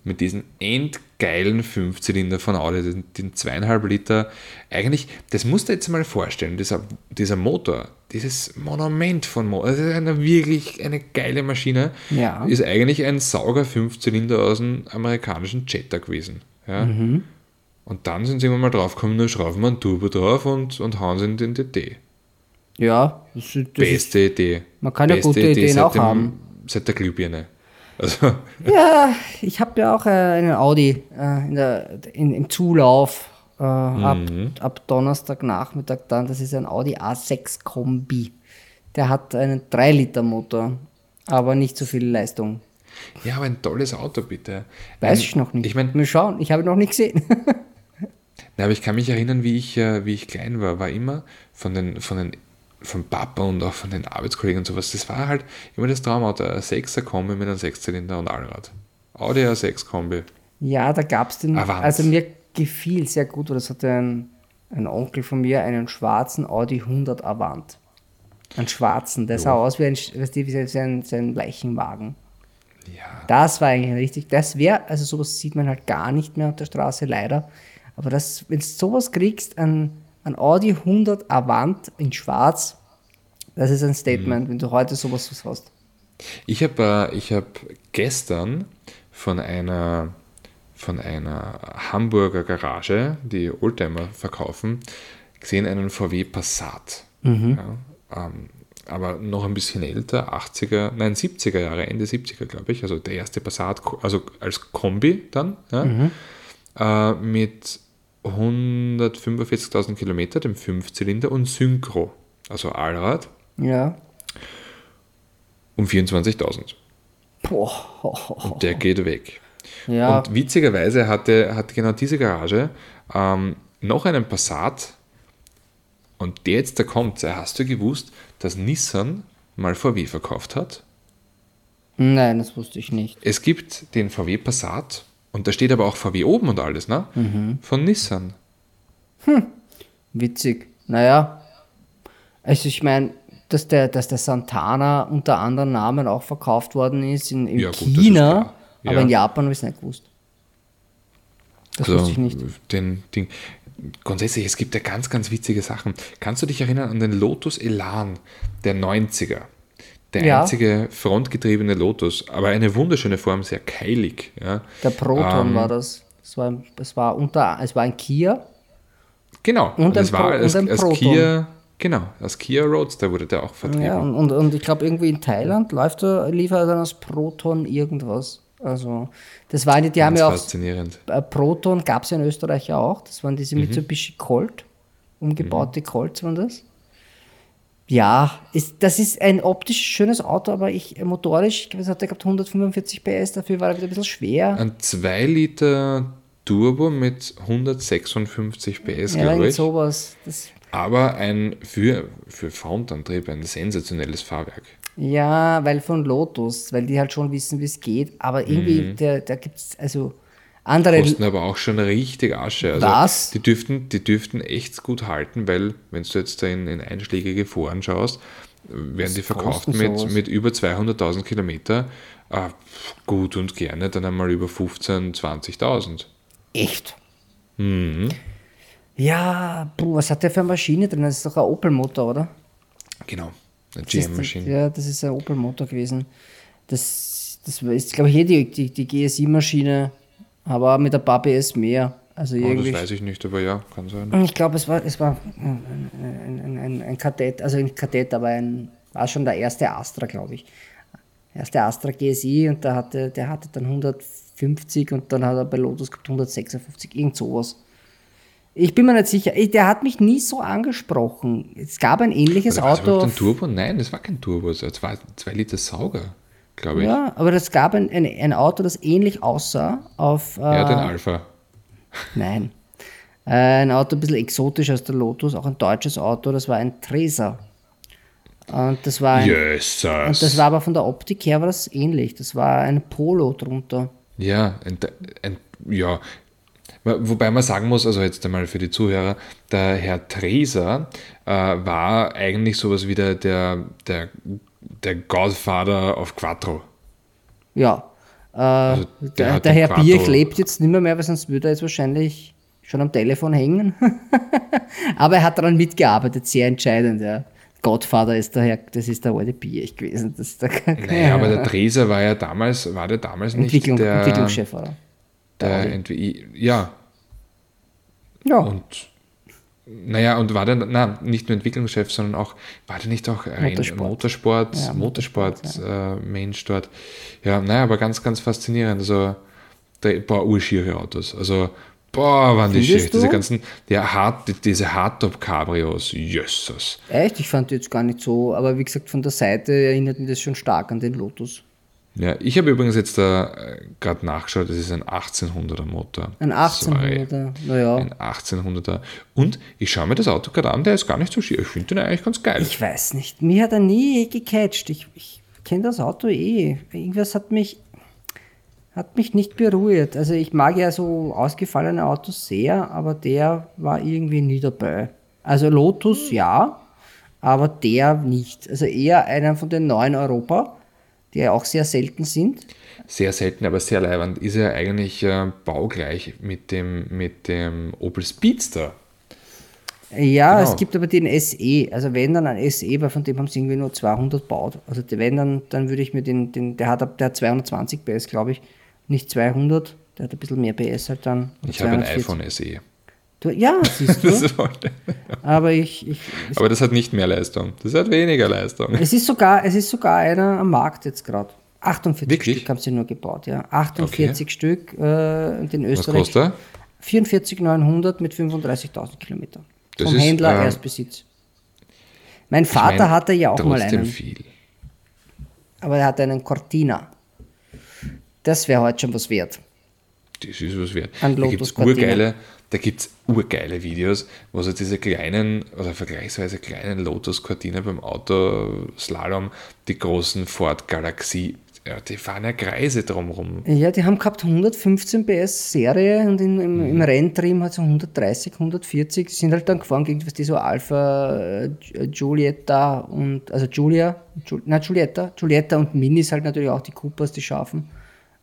Mit diesen endgeilen Fünfzylinder von Audi, den, den zweieinhalb Liter. Eigentlich, das musst du jetzt mal vorstellen, dieser, dieser Motor, dieses Monument von Motor, das ist eine wirklich eine geile Maschine, Ja. ist eigentlich ein Sauger Fünfzylinder aus dem amerikanischen Jetta gewesen. Ja? Und dann sind sie irgendwann mal drauf gekommen, nur schrauben wir einen Turbo drauf und, und hauen sie in den DT. Ja, das, ist- ist, Beste Idee. Man kann ja Beste gute Idee Ideen seit auch dem, haben. Seit der Glühbirne. Also, Ja, ich habe ja auch äh, einen Audi äh, in der, in, im Zulauf äh, ab, Mhm. ab Donnerstagnachmittag dann. Das ist ein Audi A6 Kombi. Der hat einen 3-Liter-Motor, aber nicht so viel Leistung. ja, aber ein tolles Auto, bitte. Weiß Ein- ich noch nicht. Ich meine, Mal schauen, ich habe noch nicht gesehen. Na, aber ich kann mich erinnern, wie ich, äh, wie ich klein war, war immer von den, von den von Papa und auch von den Arbeitskollegen und sowas, das war halt immer das Traumauto, ein 6er Kombi mit einem Sechszylinder und Allrad. Audi A6 Kombi. ja, da gab es den. Avant. Also mir gefiel sehr gut, weil das hatte ein, ein Onkel von mir, einen schwarzen Audi 100 Avant. Einen schwarzen, der sah aus wie ein, weißt du, wie sein, sein Leichenwagen. Ja, Das war eigentlich richtig. Das wäre, also sowas sieht man halt gar nicht mehr auf der Straße, leider. Aber das, wenn du sowas kriegst, ein, ein Audi 100 Avant in Schwarz, das ist ein Statement, wenn du heute sowas hast. Ich habe äh, ich hab gestern von einer, von einer Hamburger Garage, die Oldtimer verkaufen, gesehen einen VW Passat. Ja, ähm, aber noch ein bisschen älter, 80er, nein 70er Jahre, Ende 70er glaube ich, also der erste Passat, also als Kombi dann, ja, äh, mit 145.000 Kilometer, dem Fünfzylinder und Synchro, also Allrad, Ja. um 24.000. Boah. Der geht weg. Ja. Und witzigerweise hatte, hatte genau diese Garage ähm, noch einen Passat. Und der jetzt, da kommt, hast du gewusst, dass Nissan mal VW verkauft hat? Nein, das wusste ich nicht. Es gibt den VW Passat und da steht aber auch VW oben und alles, ne? Von Nissan. Witzig. Naja. Also ich meine, dass der, dass der Santana unter anderen Namen auch verkauft worden ist in, in Ja, gut, China, klar. Ja. aber in Japan habe ich es nicht gewusst. Das Also, wusste ich nicht. Den, Ding. Grundsätzlich, es gibt ja ganz, ganz witzige Sachen. Kannst du dich erinnern an den Lotus Elan der 90er? Der Ja. einzige frontgetriebene Lotus, aber eine wunderschöne Form, sehr keilig. Ja. Der Proton Ähm, war das. Es war, ein- es war unter, es war ein Kia. Genau, Und das ein war als, als Proton. Kia, genau, als Kia Roadster wurde der auch vertrieben. Ja, und, und, und ich glaube, irgendwie in Thailand läuft er, liefert er dann aus Proton irgendwas. Also, das war die, die haben Ganz ja auch faszinierend. äh, Proton gab es ja in Österreich ja auch. Das waren diese Mitsubishi Colt. Umgebaute Colts waren das. Ja, ist, das ist ein optisch schönes Auto, aber ich äh, motorisch, ich glaube, es hat gehabt 145 PS, dafür war er wieder ein bisschen schwer. Ein 2 Liter Turbo mit 156 PS, ja, glaube ich. sowas. Das, Aber ein für, für Frontantrieb ein sensationelles Fahrwerk. ja, weil von Lotus, weil die halt schon wissen, wie es geht. Aber irgendwie, Mhm. der, da gibt es also andere. Kosten aber auch schon richtig Asche. Also Was? Die dürften, die dürften echt gut halten, weil wenn du jetzt da in, in einschlägige Foren schaust, werden die verkauft mit, sowas? mit über 200.000 Kilometer. Äh, gut und gerne dann einmal über 15.000, 20.000. Echt? Mhm. Ja, puh, was hat der für eine Maschine drin? Das ist doch ein Opel-Motor, oder? Genau, eine Das GM-Maschine. Ja, das ist ein Opel-Motor gewesen. Das, das ist, glaube ich, hier die, die, die GSI-Maschine, aber mit ein paar PS mehr. Also Oh, irgendwie. das weiß ich nicht, aber ja, kann sein. ich glaube, es war, es war ein, ein, ein, ein, ein Kadett, also ein Kadett, aber ein, war schon der erste Astra, glaube ich. Erste Astra GSI und der hatte, der hatte dann 150 und dann hat er bei Lotus gehabt 156, irgend sowas. Ich bin mir nicht sicher. Ich- Der hat mich nie so angesprochen. Es gab ein ähnliches Oder war Auto. überhaupt ein Turbo? Nein, das war kein Turbo, es war 2 Liter Sauger, glaube ich. Ja, Ja, aber es gab ein, ein, ein Auto, das ähnlich aussah auf. Äh, den Alpha. Nein. Äh, ein Auto ein bisschen exotisch als der Lotus, auch ein deutsches Auto, das war ein Treser. Und das war ein, Jesus. und das war aber von der Optik her war das ähnlich. Das war ein Polo drunter. Ja, ein, ein, ja. Wobei man sagen muss, also jetzt einmal für die Zuhörer, der Herr Treser äh, war eigentlich sowas wie der, der, der, der Godfather of Quattro. Ja. Äh, der der, der Herr Quattro- Birch lebt jetzt nicht mehr, mehr, weil sonst würde er jetzt wahrscheinlich schon am Telefon hängen. aber er hat daran mitgearbeitet, sehr entscheidend, ja. Godfather ist der Herr, das ist der alte Birch gewesen. Das ist der, Naja, aber der Treser war ja damals, war der damals nicht Entwicklung, der, Entwicklungschef, oder? der Entwi ja, Ja. und naja, und war der, na, nicht nur Entwicklungschef, sondern auch, war der nicht auch ein Motorsport. Motorsport, Ja, Motorsport, Motorsport, äh, Mensch dort. Ja, naja, aber ganz, ganz faszinierend. Also, der, boah, urschiere Autos. Also, boah, waren die Findest schier. Diese ganzen, ja, hart, diese Hardtop-Cabrios, Jesus. Echt? Ich fand die jetzt gar nicht so, aber wie gesagt, von der Seite erinnert mich das schon stark an den Lotus. Ja, ich habe übrigens jetzt da äh, gerade nachgeschaut, das ist ein 1800er Motor. Ein Sorry. 1800er, naja. Ein 1800er. Und ich schaue mir das Auto gerade an, der ist gar nicht so schier. Ich finde den eigentlich ganz geil. Ich weiß nicht. Mir hat er nie gecatcht. Ich, ich kenne das Auto eh. Irgendwas hat mich, hat mich nicht berührt. Also ich mag ja so ausgefallene Autos sehr, aber der war irgendwie nie dabei. Also Lotus ja, aber der nicht. Also eher einer von den neuen Europa, die ja auch sehr selten sind. Sehr selten, aber sehr leibend. Ist ja eigentlich äh, baugleich mit dem, mit dem Opel Speedster. Ja, Genau. es gibt aber den SE. Also wenn dann ein SE, weil von dem haben sie irgendwie nur 200 baut. Also wenn dann, dann würde ich mir den, den der hat ab- der hat 220 PS, glaube ich, nicht 200. Der hat ein bisschen mehr PS halt dann. Ich habe ein 240. iPhone SE. Du, ja, siehst du. Aber ich, ich aber das hat nicht mehr Leistung. Das hat weniger Leistung. es ist sogar, es ist sogar einer am Markt jetzt gerade. 48 Wirklich? Stück haben sie nur gebaut, ja. 48 Stück äh, in Was Österreich. kostet er? 44,900 mit 35.000 Kilometern. Vom ist, Händler ähm, Erstbesitz. Mein Ich Vater mein, hatte ja auch mal einen. viel. Aber er hat einen Cortina. Das wäre heute schon was wert. Das ist was wert. Ein Da Lotus gibt es Cortina. urgeile, da gibt's urgeile Videos, wo so diese kleinen oder vergleichsweise kleinen Lotus Cortina beim Autoslalom, die großen Ford Galaxie, ja, die fahren ja Kreise drumrum. Ja, die haben gehabt 115 PS Serie und in, im, Mhm. im Renntrim hat es 130, 140. Die sind halt dann gefahren gegen was die so Alpha, äh, Giulietta und also Giulia, Giul, na Giulietta, Giulietta und Minis halt natürlich auch die Coopers, die scharfen.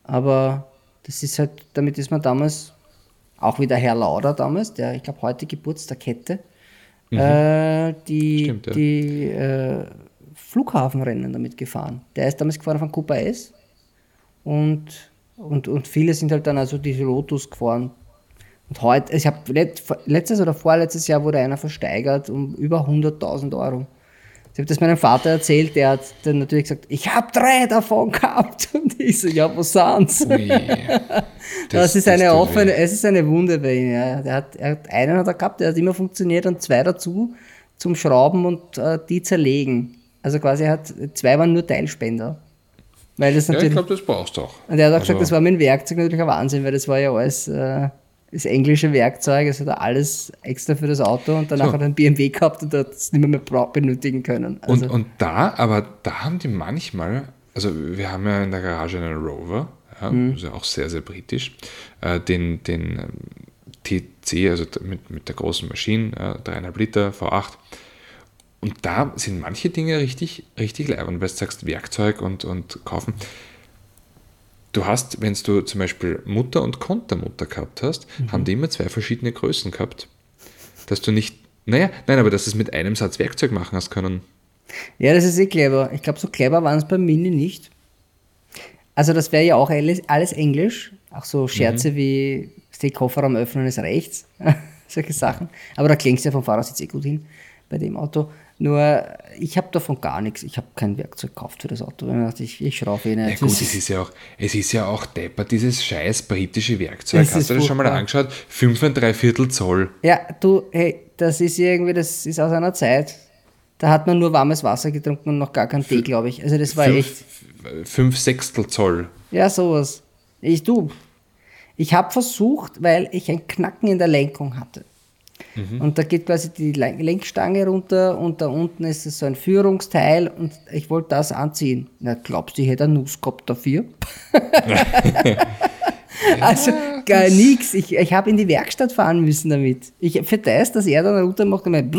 Aber das ist halt, damit ist man damals, auch wie der Herr Lauder damals, der ich glaube heute Geburtstag hätte, äh, die, Mhm. Stimmt, ja. die äh, Flughafenrennen damit gefahren. Der ist damals gefahren von Cooper S und, und, und viele sind halt dann also diese Lotus gefahren. Und heute, ich habe let, letztes oder vorletztes Jahr wurde einer versteigert um über 100.000 Euro. Ich habe das meinem Vater erzählt, der hat dann natürlich gesagt, ich habe drei davon gehabt. Und ich so, ja, wo sind's? Ui. Das, ist eine tut offene, es ist eine Wunde bei ihm. Ja. Der hat, er hat einen hat er gehabt, der hat immer funktioniert und zwei dazu zum Schrauben und äh, die zerlegen. Also quasi hat zwei waren nur Teilspender. Weil das Ja, ich natürlich. glaube, das brauchst du auch. und er hat auch Also- gesagt, das war mein Werkzeug natürlich ein Wahnsinn, weil das war ja alles äh, das englische Werkzeug, es hat er alles extra für das Auto und danach So. hat er einen BMW gehabt und hat es nicht mehr, mehr benötigen können. Also, Und, und da, aber da haben die manchmal, also wir haben ja in der Garage einen Rover, ja, Mhm. ist ja auch sehr, sehr britisch, äh, den, den ähm, TC, also mit, mit der großen Maschine, äh, 3,5 Liter V8. Und da sind manche Dinge richtig, richtig leibend, weil du sagst Werkzeug und, und kaufen. Du hast, wenn du zum Beispiel Mutter und Kontermutter gehabt hast, Mhm. haben die immer zwei verschiedene Größen gehabt. Dass du nicht, naja, nein, aber dass du es mit einem Satz Werkzeug machen hast können. Ja, das ist eh clever. Ich glaube, so clever waren es beim Mini nicht. Also das wäre ja auch alles, alles Englisch. Auch so Scherze wie den Kofferraum öffnen ist rechts. Solche Sachen. Aber da klingt es ja vom Fahrersitz eh gut hin bei dem Auto. Nur ich habe davon gar nichts. Ich habe kein Werkzeug gekauft für das Auto. Ich, ich, schraube eh nicht. Ja gut, es ist ja auch, es ist ja auch deppert, dieses scheiß britische Werkzeug. Es Hast du das schon mal angeschaut? 5 und 3 Viertel Zoll. Ja, du, hey, das ist irgendwie, das ist aus einer Zeit. Da hat man nur warmes Wasser getrunken und noch gar keinen Tee, glaube ich. Also das war echt. 5 Sechstel Zoll. Ja, sowas. Ich du. Ich habe versucht, weil ich ein Knacken in der Lenkung hatte. Und da geht quasi die Len- Lenkstange runter und da unten ist es so ein Führungsteil und ich wollte das anziehen. Na, glaubst du, ich hätte eine Nuss gehabt dafür? also gar nichts. Ich, ich habe in die Werkstatt fahren müssen damit. Ich für das, dass er dann runter macht und, mein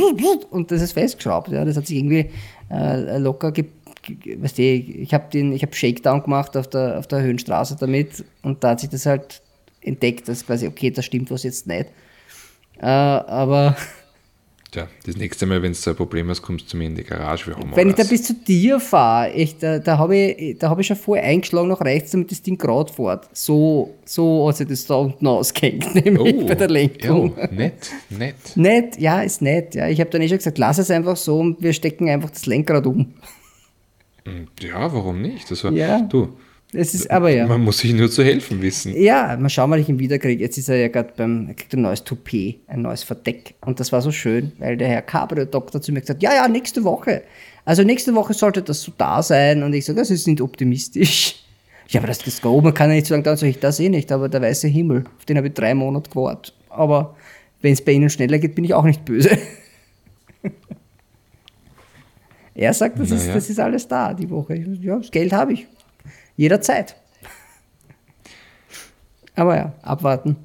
und das ist festgeschraubt. Ja. Das hat sich irgendwie äh, locker ge ge- weißt du, ich habe den, ich habe Shakedown gemacht auf der, auf der Höhenstraße damit und da hat sich das halt entdeckt, dass quasi, okay, da stimmt was jetzt nicht. Äh, aber Tja, das nächste Mal, wenn so ein Problem hast, kommst du zu mir in die Garage. Wir haben wenn ich da bis zu dir fahre, ich, da, da habe ich, da hab ich schon vorher eingeschlagen nach rechts, damit das Ding gerade fährt. So, so hat sich das da unten ausgehängt, nämlich bei der Lenkung. oh, nett, nett. Nett, ja, ist nett. Ja. Ich habe dann eh schon gesagt, lass es einfach so und wir stecken einfach das Lenkrad um. Ja, warum nicht? Das war, Ja. Du, Es ist aber ja. man muss sich nur zu helfen wissen. Ja, mal schauen, wann ich ihn wiederkriege. Jetzt ist er ja gerade beim, er kriegt ein neues Toupet, ein neues Verdeck. Und das war so schön, weil der Herr Cabrio-Doktor zu mir gesagt hat, ja, ja, nächste Woche. Also nächste Woche sollte das so da sein. Und ich sage, das ist nicht optimistisch. Ja, aber das, das da oben kann ja nicht sagen, da soll ich das eh nicht. Aber der weiße Himmel, auf den habe ich drei Monate gewartet. Aber wenn es bei Ihnen schneller geht, bin ich auch nicht böse. er sagt, das, ist, Naja. das ist alles da die Woche. Ja, das Geld habe ich. Jederzeit. Aber ja, abwarten.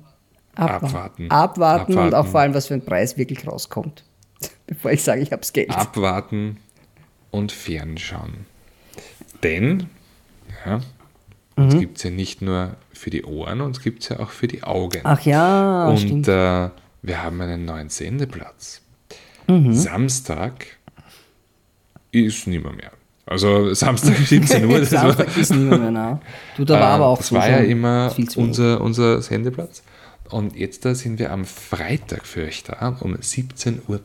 Abwarten. Abwarten und auch Abwarten. vor allem, was für ein Preis wirklich rauskommt. Bevor ich sage, ich habe das Geld. Abwarten und fernschauen. Denn, ja, Mhm. uns gibt es ja nicht nur für die Ohren, uns gibt es ja auch für die Augen. Ach ja, und äh, wir haben einen neuen Sendeplatz. Mhm. Samstag ist nimmer mehr. Also Samstag 17 Uhr, das war, Samstag ist niemand mehr nah. Du, da war äh, aber auch das war ja immer unser, unser Sendeplatz. Und jetzt da sind wir am Freitag für euch da um 17.30 Uhr.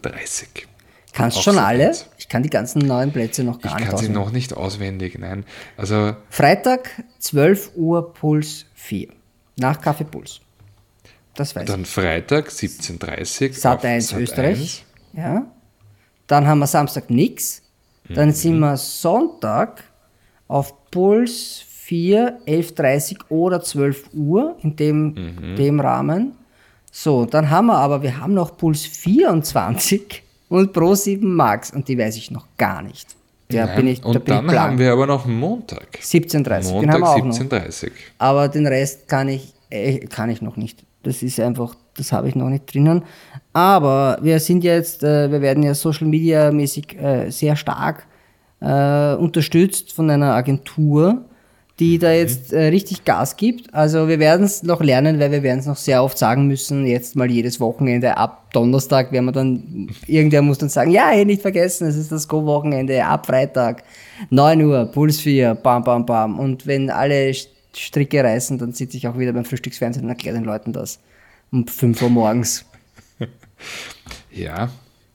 Kannst schon alle? Ich kann die ganzen neuen Plätze noch gar Ich nicht kann sie auswendig. noch nicht auswendig, nein. Also Freitag, 12 Uhr, Puls 4. Nach Kaffee Puls. Das weiß dann Freitag 17.30 Uhr. Sat auf 1 Sat. Österreich. Ja. Dann haben wir Samstag nix. Mhm. Dann sind wir Sonntag auf Puls 4, 11.30 oder 12 Uhr in dem, Mhm. dem Rahmen. So, dann haben wir aber, wir haben noch Puls 24 und Pro 7 Max und die weiß ich noch gar nicht. Da Nein, bin ich, da und bin dann ich haben wir aber noch Montag. 17.30 den haben Montag wir auch noch. 17.30 Aber den Rest kann ich, äh, kann ich noch nicht. Das ist einfach, das habe ich noch nicht drinnen. Aber wir sind jetzt, äh, wir werden ja Social Media mäßig äh, sehr stark äh, unterstützt von einer Agentur, die da jetzt äh, richtig Gas gibt. Also wir werden es noch lernen, weil wir werden es noch sehr oft sagen müssen. Jetzt mal jedes Wochenende ab Donnerstag werden wir dann, irgendwer muss dann sagen, ja, hey, nicht vergessen, es ist das Go-Wochenende ab Freitag, 9 Uhr, Puls 4, bam, bam, bam. Und wenn alle St- Stricke reißen, dann sitze ich auch wieder beim Frühstücksfernsehen und erkläre den Leuten das. Um 5 Uhr morgens. Ja,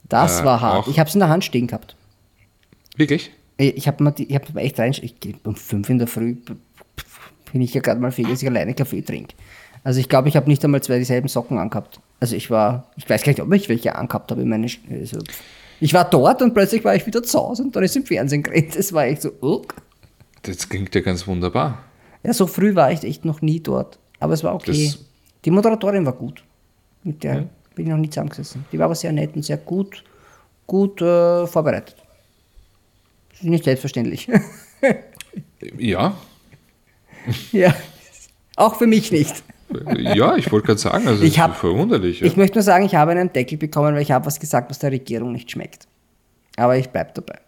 Das Äh, war hart. Ich habe es in der Hand stehen gehabt. wirklich? Ich habe mir, ich hab echt rein, ich um 5 in der Früh bin ich ja gerade mal fähig, dass ich alleine Kaffee trinke. Also ich glaube, ich habe nicht einmal zwei dieselben Socken angehabt. Also ich war, ich weiß gar nicht, ob ich welche angehabt habe. Meine, also ich war dort und plötzlich war ich wieder zu Hause und dann ist im Fernsehen geredet. Das war echt so, ugh. Das klingt ja ganz wunderbar. Ja, so früh war ich echt noch nie dort. Aber es war okay. Das- die Moderatorin war gut. Mit der bin ich noch nie zusammengesessen. Die war aber sehr nett und sehr gut, gut äh, vorbereitet. Das ist nicht selbstverständlich. Ja, ja. Auch für mich nicht. ja, ich wollte gerade sagen, also Ich es hab- ist verwunderlich. Ja. Ich möchte nur sagen, ich habe einen Deckel bekommen, weil ich habe was gesagt, was der Regierung nicht schmeckt. Aber ich bleibe dabei.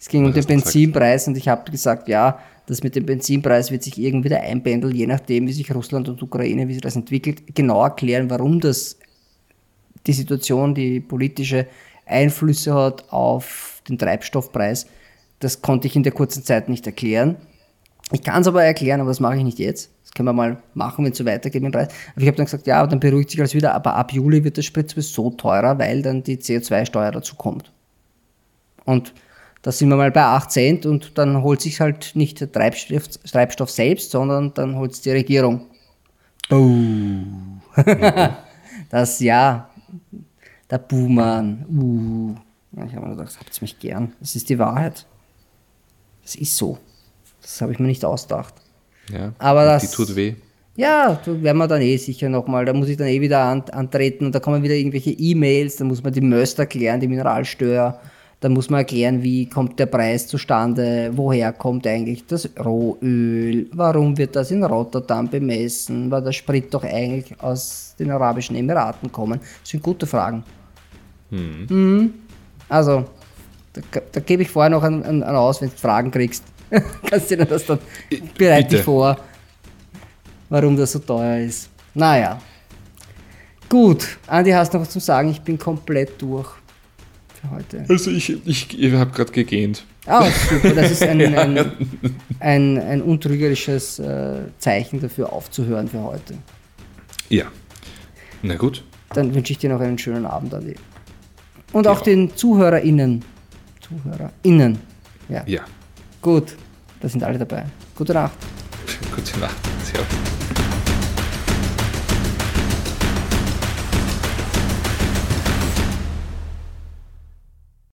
Es ging um Was den? Benzinpreis und ich habe gesagt, ja, das mit dem Benzinpreis wird sich irgendwie wieder einpendeln, je nachdem, wie sich Russland und Ukraine, wie sich das entwickelt. Genau erklären, warum das die Situation, die politische Einflüsse hat auf den Treibstoffpreis. Das konnte ich in der kurzen Zeit nicht erklären. Ich kann es aber erklären, aber das mache ich nicht jetzt. Das können wir mal machen, wenn es so weitergeht mit dem Preis. Aber ich habe dann gesagt, ja, dann beruhigt sich alles wieder, aber ab Juli wird der Sprit sowieso teurer, weil dann die CO2-Steuer dazu kommt. Und da sind wir mal bei 8 Cent und dann holt sich halt nicht der Treibstoff, Treibstoff selbst, sondern dann holt es die Regierung. Oh. das ja, der Buhmann. Uh. Ich habe mir gedacht, habt ihr mich gern. Das ist die Wahrheit. Das ist so. Das habe ich mir nicht ausgedacht. ja. Aber das- Die tut weh. Ja, da werden wir dann eh sicher nochmal. Da muss ich dann eh wieder an, antreten und da kommen wieder irgendwelche E-Mails, da muss man die Möst erklären, die Mineralsteuer. Da muss man erklären, wie kommt der Preis zustande, woher kommt eigentlich das Rohöl, warum wird das in Rotterdam bemessen, weil der Sprit doch eigentlich aus den Arabischen Emiraten kommen. Das sind gute Fragen. Hm. Mhm. Also, da, da, gebe ich vorher noch einen, einen aus, wenn du Fragen kriegst. Kannst du dir das dann bereite dich vor, warum das so teuer ist. Naja. Gut, Andi, hast du noch was zu sagen? Ich bin komplett durch für heute. Also ich, ich, ich habe gerade gegähnt. Ah, super. Das ist ein, ein, ein, ein untrügerisches äh, Zeichen dafür aufzuhören für heute. Ja. Na gut. Dann wünsche ich dir noch einen schönen Abend, Adi. Und auch den ZuhörerInnen. ZuhörerInnen. Ja. Ja. Gut. Da sind alle dabei. Gute Nacht. Gute Nacht. Servus.